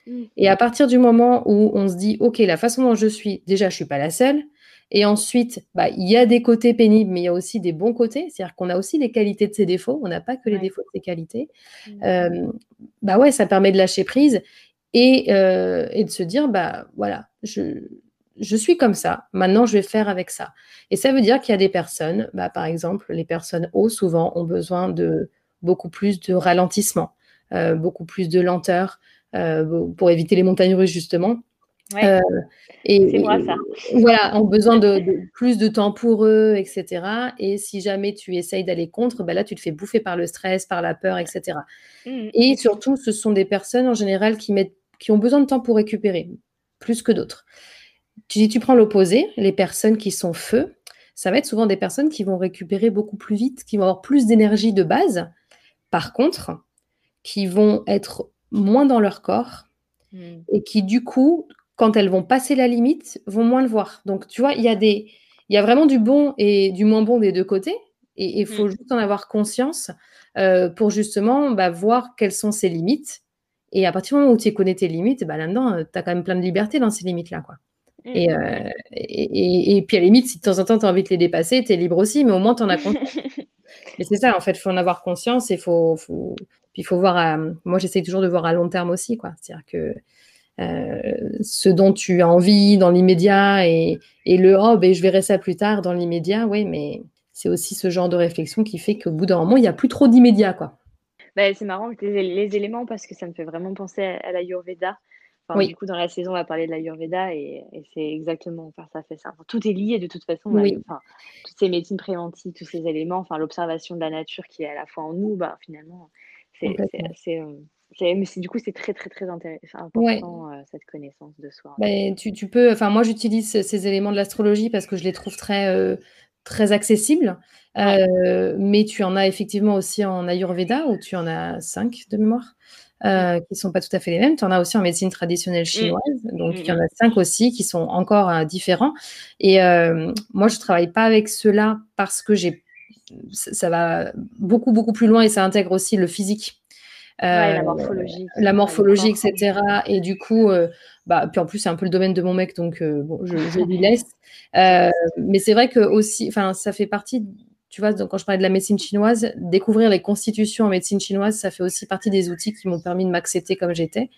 C: Mmh. Et à partir du moment où on se dit, OK, la façon dont je suis, déjà, je ne suis pas la seule. Et ensuite, bah, il y a des côtés pénibles, mais il y a aussi des bons côtés. C'est-à-dire qu'on a aussi les qualités de ses défauts. On n'a pas que les défauts de ses qualités. Mmh. Euh, bah ouais, ça permet de lâcher prise et, euh, et, de se dire, bah voilà, je, je suis comme ça. Maintenant, je vais faire avec ça. Et ça veut dire qu'il y a des personnes, bah, par exemple, les personnes hauts, souvent, ont besoin de beaucoup plus de ralentissement, euh, beaucoup plus de lenteur pour éviter les montagnes russes, justement.
B: Euh, et, c'est moi ça.
C: Voilà, ont besoin de, plus de temps pour eux, etc. Et si jamais tu essayes d'aller contre, ben là, tu te fais bouffer par le stress, par la peur, etc. Mmh. Et surtout, ce sont des personnes en général qui, mettent, qui ont besoin de temps pour récupérer, plus que d'autres. Si tu prends l'opposé, les personnes qui sont feu, ça va être souvent des personnes qui vont récupérer beaucoup plus vite, qui vont avoir plus d'énergie de base. Par contre, qui vont être moins dans leur corps mmh. et qui, du coup, quand elles vont passer la limite, vont moins le voir. Donc, tu vois, il y a des, il y a vraiment du bon et du moins bon des deux côtés. Et il faut mm. juste en avoir conscience euh, pour justement bah, voir quelles sont ses limites. Et à partir du moment où tu connais tes limites, bah, là-dedans, euh, tu as quand même plein de liberté dans ces limites-là. Quoi. Mm. Euh, et, et, puis à la limite, si de temps en temps tu as envie de les dépasser, tu es libre aussi, mais au moins tu en as conscience. mais c'est ça, en fait, il faut en avoir conscience et faut, faut... Puis il faut voir, moi j'essaie toujours de voir à long terme aussi. quoi. C'est-à-dire que ce dont tu as envie dans l'immédiat et, le oh, ben, je verrai ça plus tard dans l'immédiat, oui, mais c'est aussi ce genre de réflexion qui fait qu'au bout d'un moment, il n'y a plus trop d'immédiat. quoi.
B: Bah, c'est marrant les, les, éléments parce que ça me fait vraiment penser à, l'Ayurveda. Enfin, Du coup, dans la saison, on va parler de l'Ayurveda et, et c'est exactement, enfin, ça fait ça. tout est lié de toute façon. Enfin, toutes ces médecines préventives, tous ces éléments, enfin, l'observation de la nature qui est à la fois en nous, bah, finalement, c'est assez. Euh, mais du coup, c'est très, très, très intéressant, important, euh, cette connaissance de soi.
C: Ben, tu, tu, peux, enfin, moi, j'utilise ces éléments de l'astrologie parce que je les trouve très, euh, très accessibles. Euh, mais tu en as effectivement aussi en Ayurveda, où tu en as cinq de mémoire, qui ne sont pas tout à fait les mêmes. Tu en as aussi en médecine traditionnelle mmh. chinoise. Donc, il y en a cinq aussi qui sont encore différents. Et moi, je ne travaille pas avec ceux-là parce que j'ai ça va beaucoup, beaucoup plus loin et ça intègre aussi le physique
B: la euh, morphologie.
C: La morphologie, etc. Et du coup, euh, bah, puis en plus, c'est un peu le domaine de mon mec, donc euh, bon, je, lui laisse. mais c'est vrai que aussi, enfin, ça fait partie tu vois, donc quand je parlais de la médecine chinoise, découvrir les constitutions en médecine chinoise, ça fait aussi partie des outils qui m'ont permis de m'accepter comme j'étais.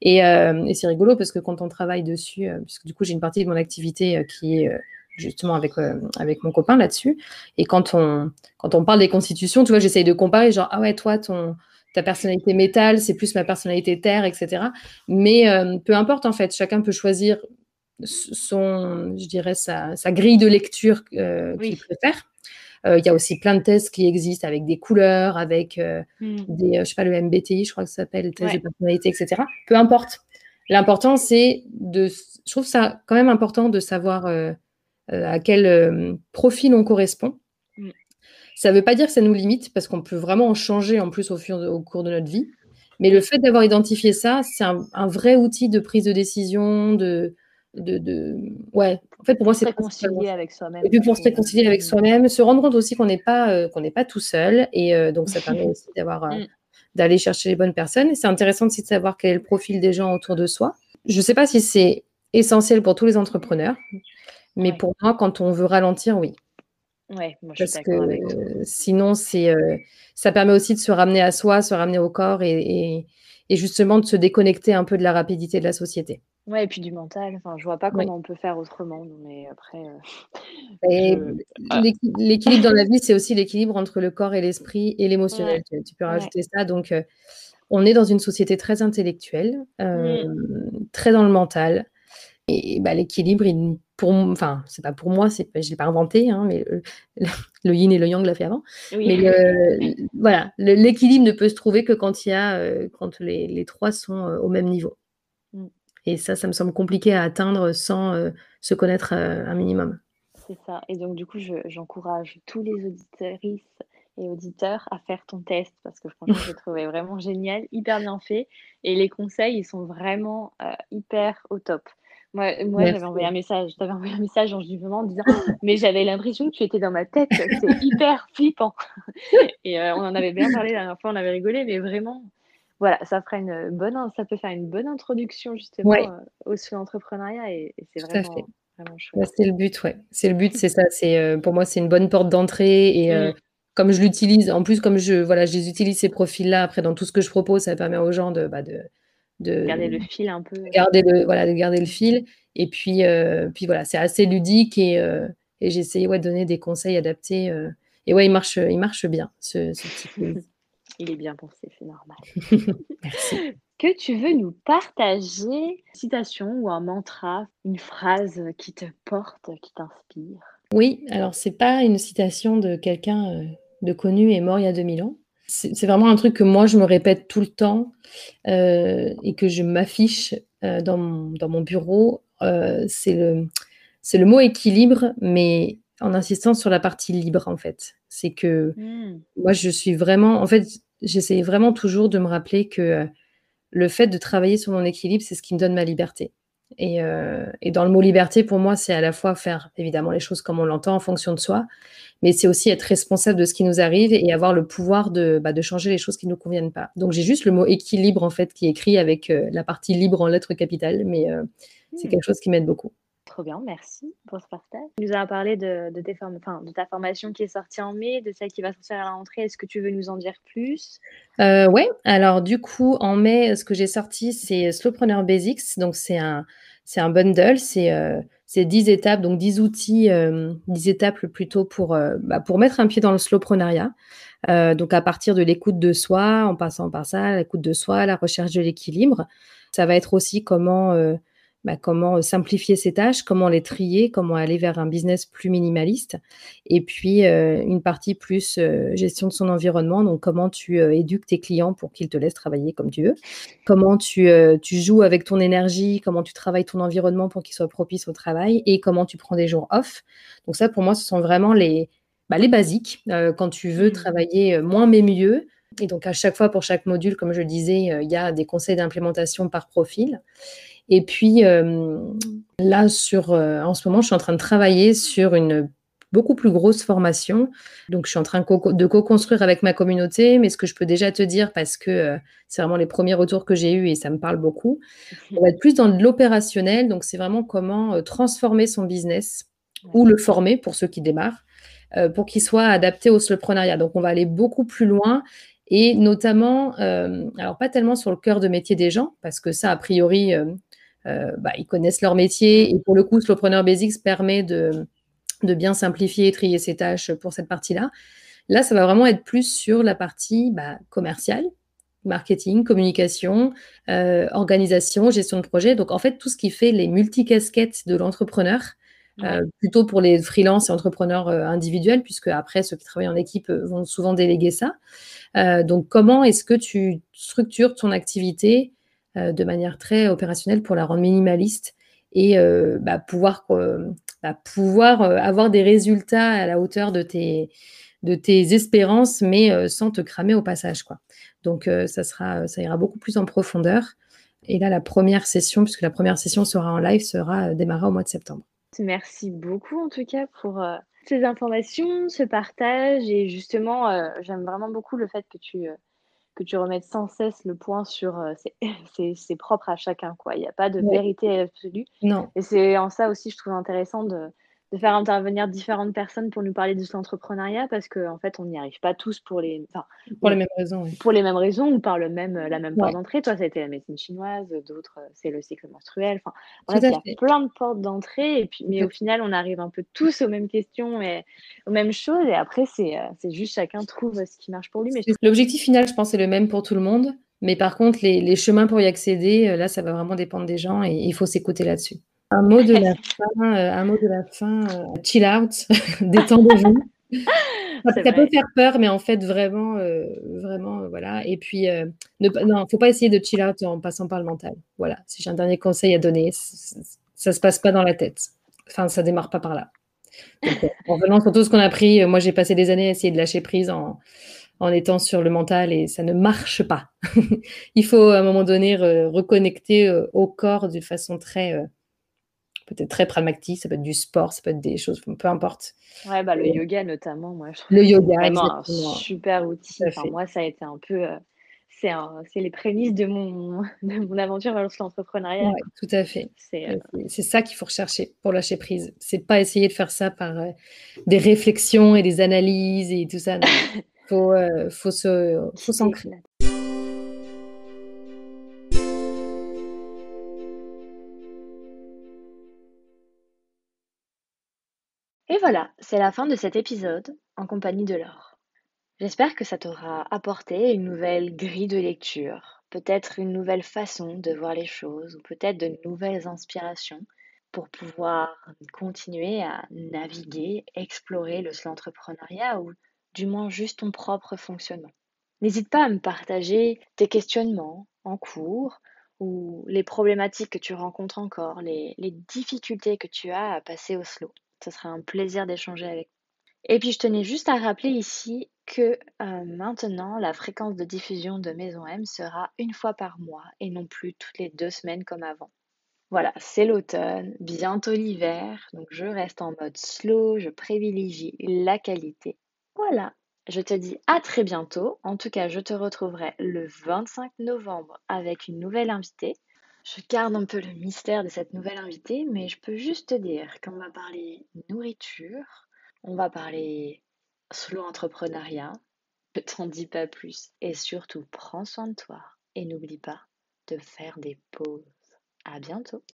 C: Et, et c'est rigolo parce que quand on travaille dessus, puisque du coup j'ai une partie de mon activité qui est justement avec, avec mon copain là-dessus, et quand on, quand on parle des constitutions, tu vois, j'essaye de comparer, genre, ah ouais, toi, ton, ta personnalité métal, c'est plus ma personnalité terre, etc. Mais euh, peu importe en fait, chacun peut choisir son, je dirais, sa, grille de lecture euh, qu'il préfère. Euh, il y a aussi plein de tests qui existent avec des couleurs, avec hmm. des, je sais pas, le MBTI, je crois que ça s'appelle, le test de personnalité, etc. Peu importe. L'important, c'est de, je trouve ça quand même important de savoir à quel profil on correspond ça ne veut pas dire que ça nous limite, parce qu'on peut vraiment en changer en plus au, fur, au cours de notre vie. Mais le fait d'avoir identifié ça, c'est un, vrai outil de prise de décision, de, de, ouais. En fait, pour moi, c'est
B: réconcilier avec soi-même.
C: Et puis pour se réconcilier avec soi-même, se rendre compte aussi qu'on n'est pas euh, qu'on n'est pas tout seul, et euh, donc ça permet aussi d'avoir euh, mm. d'aller chercher les bonnes personnes. Et c'est intéressant aussi de savoir quel est le profil des gens autour de soi. Je ne sais pas si c'est essentiel pour tous les entrepreneurs, mais pour moi, quand on veut ralentir, oui.
B: Ouais, moi je suis d'accord avec
C: sinon, c'est, euh, ça permet aussi de se ramener à soi, se ramener au corps et, et, justement de se déconnecter un peu de la rapidité de la société.
B: Ouais, et puis du mental. Enfin, je vois pas comment on peut faire autrement, mais après.
C: Euh, l'équilibre dans la vie, c'est aussi l'équilibre entre le corps et l'esprit et l'émotionnel. Tu, peux rajouter ça. Donc, euh, on est dans une société très intellectuelle, mmh. très dans le mental. Et bah, l'équilibre, il pour, enfin, c'est pas pour moi, c'est, je l'ai pas inventé, hein, mais le, yin et le yang l'a fait avant. Mais voilà, l'équilibre ne peut se trouver que quand il y a, euh, quand les, trois sont euh, au même niveau. Mm. Et ça, ça me semble compliqué à atteindre sans euh, se connaître un minimum.
B: C'est ça. Et donc, du coup, j'encourage tous les auditeuristes et auditeurs à faire ton test parce que franchement, je l'ai trouvé vraiment génial, hyper bien fait. Et les conseils, ils sont vraiment hyper au top. Moi, moi j'avais envoyé un message, t'avais envoyé un message en justement en disant Mais j'avais l'impression que tu étais dans ma tête, c'est hyper flippant. et euh, on en avait bien parlé la dernière fois, on avait rigolé, mais vraiment, voilà, ça, fera une bonne, ça peut faire une bonne introduction justement euh, au sous entrepreneuriat et, c'est vraiment, vraiment chouette.
C: c'est le but, ouais. C'est le but, c'est ça. C'est pour moi, c'est une bonne porte d'entrée et comme je l'utilise, en plus, comme je, voilà, je les utilise ces profils-là, après, dans tout ce que je propose, ça permet aux gens de, bah, de,
B: de garder le fil un peu.
C: Garder le, voilà, de garder le fil. Et puis, euh, puis voilà, c'est assez ludique et, euh, et j'ai essayé ouais, de donner des conseils adaptés. Euh, et ouais, il marche, il marche bien, ce, ce petit quiz.
B: il est bien pensé, c'est normal. Merci. Que tu veux nous partager une citation ou un mantra, une phrase qui te porte, qui t'inspire?
C: Oui, alors c'est pas une citation de quelqu'un de connu et mort il y a 2000 ans. C'est vraiment un truc que moi, je me répète tout le temps euh, et que je m'affiche euh, dans, mon, dans, mon, bureau. Euh, c'est le, le mot équilibre, mais en insistant sur la partie libre, en fait. C'est que mmh. moi, je suis vraiment... En fait, j'essaie vraiment toujours de me rappeler que le fait de travailler sur mon équilibre, c'est ce qui me donne ma liberté. Euh, et, dans le mot liberté, pour moi, c'est à la fois faire évidemment les choses comme on l'entend en fonction de soi, mais c'est aussi être responsable de ce qui nous arrive et avoir le pouvoir de, bah, de changer les choses qui ne nous conviennent pas. Donc j'ai juste le mot équilibre en fait qui est écrit avec euh, la partie libre en lettres capitales, mais euh, c'est hmm. quelque chose qui m'aide beaucoup.
B: Trop bien, merci pour ce partage. Tu nous as parlé de, de, tes enfin, de ta formation qui est sortie en mai, de celle qui va sortir à la rentrée. Est-ce que tu veux nous en dire plus?
C: Euh, Oui, alors du coup, en mai, ce que j'ai sorti, c'est Slowpreneur Basics. Donc, c'est un, c'est un bundle, c'est euh, 10 étapes, donc 10 outils, euh, 10 étapes plutôt pour, euh, bah, pour mettre un pied dans le slowpreneuriat. Euh, donc, à partir de l'écoute de soi, en passant par ça, l'écoute de soi, la recherche de l'équilibre. Ça va être aussi comment bah, comment euh, simplifier ses tâches, comment les trier, comment aller vers un business plus minimaliste. Et puis, euh, une partie plus euh, gestion de son environnement, donc comment tu éduques tes clients pour qu'ils te laissent travailler comme tu veux, comment tu, tu, joues avec ton énergie, comment tu travailles ton environnement pour qu'il soit propice au travail et comment tu prends des jours off. Donc ça, pour moi, ce sont vraiment les, bah, les basiques quand tu veux mmh. travailler moins mais mieux. Et donc, à chaque fois, pour chaque module, comme je disais, il y a des conseils d'implémentation par profil. Et puis euh, là, sur, euh, en ce moment, je suis en train de travailler sur une beaucoup plus grosse formation. Donc, je suis en train de co-construire avec ma communauté, mais ce que je peux déjà te dire, parce que euh, c'est vraiment les premiers retours que j'ai eus et ça me parle beaucoup, on va être plus dans l'opérationnel. Donc, c'est vraiment comment transformer son business ou le former pour ceux qui démarrent, pour qu'il soit adapté au soloprenariat. Donc, on va aller beaucoup plus loin et notamment, alors pas tellement sur le cœur de métier des gens, parce que ça, a priori, bah, ils connaissent leur métier. Et pour le coup, Slowpreneur Basics permet de, de bien simplifier et trier ses tâches pour cette partie-là. Là, ça va vraiment être plus sur la partie bah, commerciale, marketing, communication, euh, organisation, gestion de projet. Donc, en fait, tout ce qui fait les multicasquettes de l'entrepreneur, euh, plutôt pour les freelances et entrepreneurs individuels, puisque après, ceux qui travaillent en équipe vont souvent déléguer ça. donc, comment est-ce que tu structures ton activité euh, de manière très opérationnelle pour la rendre minimaliste et euh, bah, pouvoir, bah, pouvoir euh, avoir des résultats à la hauteur de tes, de tes espérances, mais sans te cramer au passage. Quoi. Donc, ça, sera, ça ira beaucoup plus en profondeur. Et là, la première session, puisque la première session sera en live, sera démarrée au mois de septembre.
B: Merci beaucoup en tout cas pour ces informations, ce partage. Et justement, j'aime vraiment beaucoup le fait que tu que tu remettes sans cesse le point sur euh, c'est propre à chacun quoi. Il n'y a pas de vérité absolue.
C: Non.
B: Et c'est en ça aussi je trouve intéressant de de faire intervenir différentes personnes pour nous parler de l'entrepreneuriat parce qu'en en fait, on n'y arrive pas tous pour les,
C: pour les mêmes raisons.
B: Pour les mêmes raisons ou par le même, la même porte d'entrée. Toi, ça a été la médecine chinoise, d'autres, c'est le cycle menstruel. Enfin, bref, il y a plein de portes d'entrée. Et puis, mais au final, on arrive un peu tous aux mêmes questions et aux mêmes choses. Et après, c'est, euh, juste chacun trouve ce qui marche pour lui. Mais
C: L'objectif final, je pense, est le même pour tout le monde. Mais par contre, les, les chemins pour y accéder, euh, là, ça va vraiment dépendre des gens et il faut s'écouter là-dessus. Un mot de la fin, euh, un mot de la fin, euh, chill out, détendez-vous. ça, peut faire peur, mais en fait, vraiment, euh, vraiment, voilà. Et puis, ne, non, faut pas essayer de chill out en passant par le mental. Voilà, si j'ai un dernier conseil à donner, ça se passe pas dans la tête. Enfin, ça démarre pas par là. en venant sur tout ce qu'on a appris, moi j'ai passé des années à essayer de lâcher prise en, en étant sur le mental et ça ne marche pas. Il faut à un moment donné reconnecter euh, au corps d'une façon très, euh, peut-être très pragmatique. Ça peut être du sport, ça peut être des choses, peu importe.
B: Ouais, bah, le yoga notamment, moi je trouve.
C: Le yoga,
B: vraiment un super outil. Enfin, moi, ça a été un peu. Euh, c'est les prémices de mon, de mon aventure vers l'entrepreneuriat.
C: Ouais, tout à fait. C'est ça qu'il faut rechercher pour lâcher prise. C'est pas essayer de faire ça par des réflexions et des analyses et tout ça. faut, euh, faut se, faut s'ancrer.
B: Voilà, c'est la fin de cet épisode en compagnie de Laure. J'espère que ça t'aura apporté une nouvelle grille de lecture, peut-être une nouvelle façon de voir les choses, ou peut-être de nouvelles inspirations pour pouvoir continuer à naviguer, explorer le entrepreneuriat ou du moins juste ton propre fonctionnement. N'hésite pas à me partager tes questionnements en cours ou les problématiques que tu rencontres encore, les, difficultés que tu as à passer au slow. Ce sera un plaisir d'échanger avec toi. Et puis je tenais juste à rappeler ici que euh, maintenant la fréquence de diffusion de Maison M sera une fois par mois et non plus toutes les deux semaines comme avant. Voilà, c'est l'automne, bientôt l'hiver, donc je reste en mode slow, je privilégie la qualité voilà, je te dis à très bientôt. En tout cas, je te retrouverai le 25 novembre avec une nouvelle invitée. Je garde un peu le mystère de cette nouvelle invitée, mais je peux juste te dire qu'on va parler nourriture, on va parler slow entrepreneuriat. Je t'en dis pas plus. Et surtout, prends soin de toi et n'oublie pas de faire des pauses. À bientôt.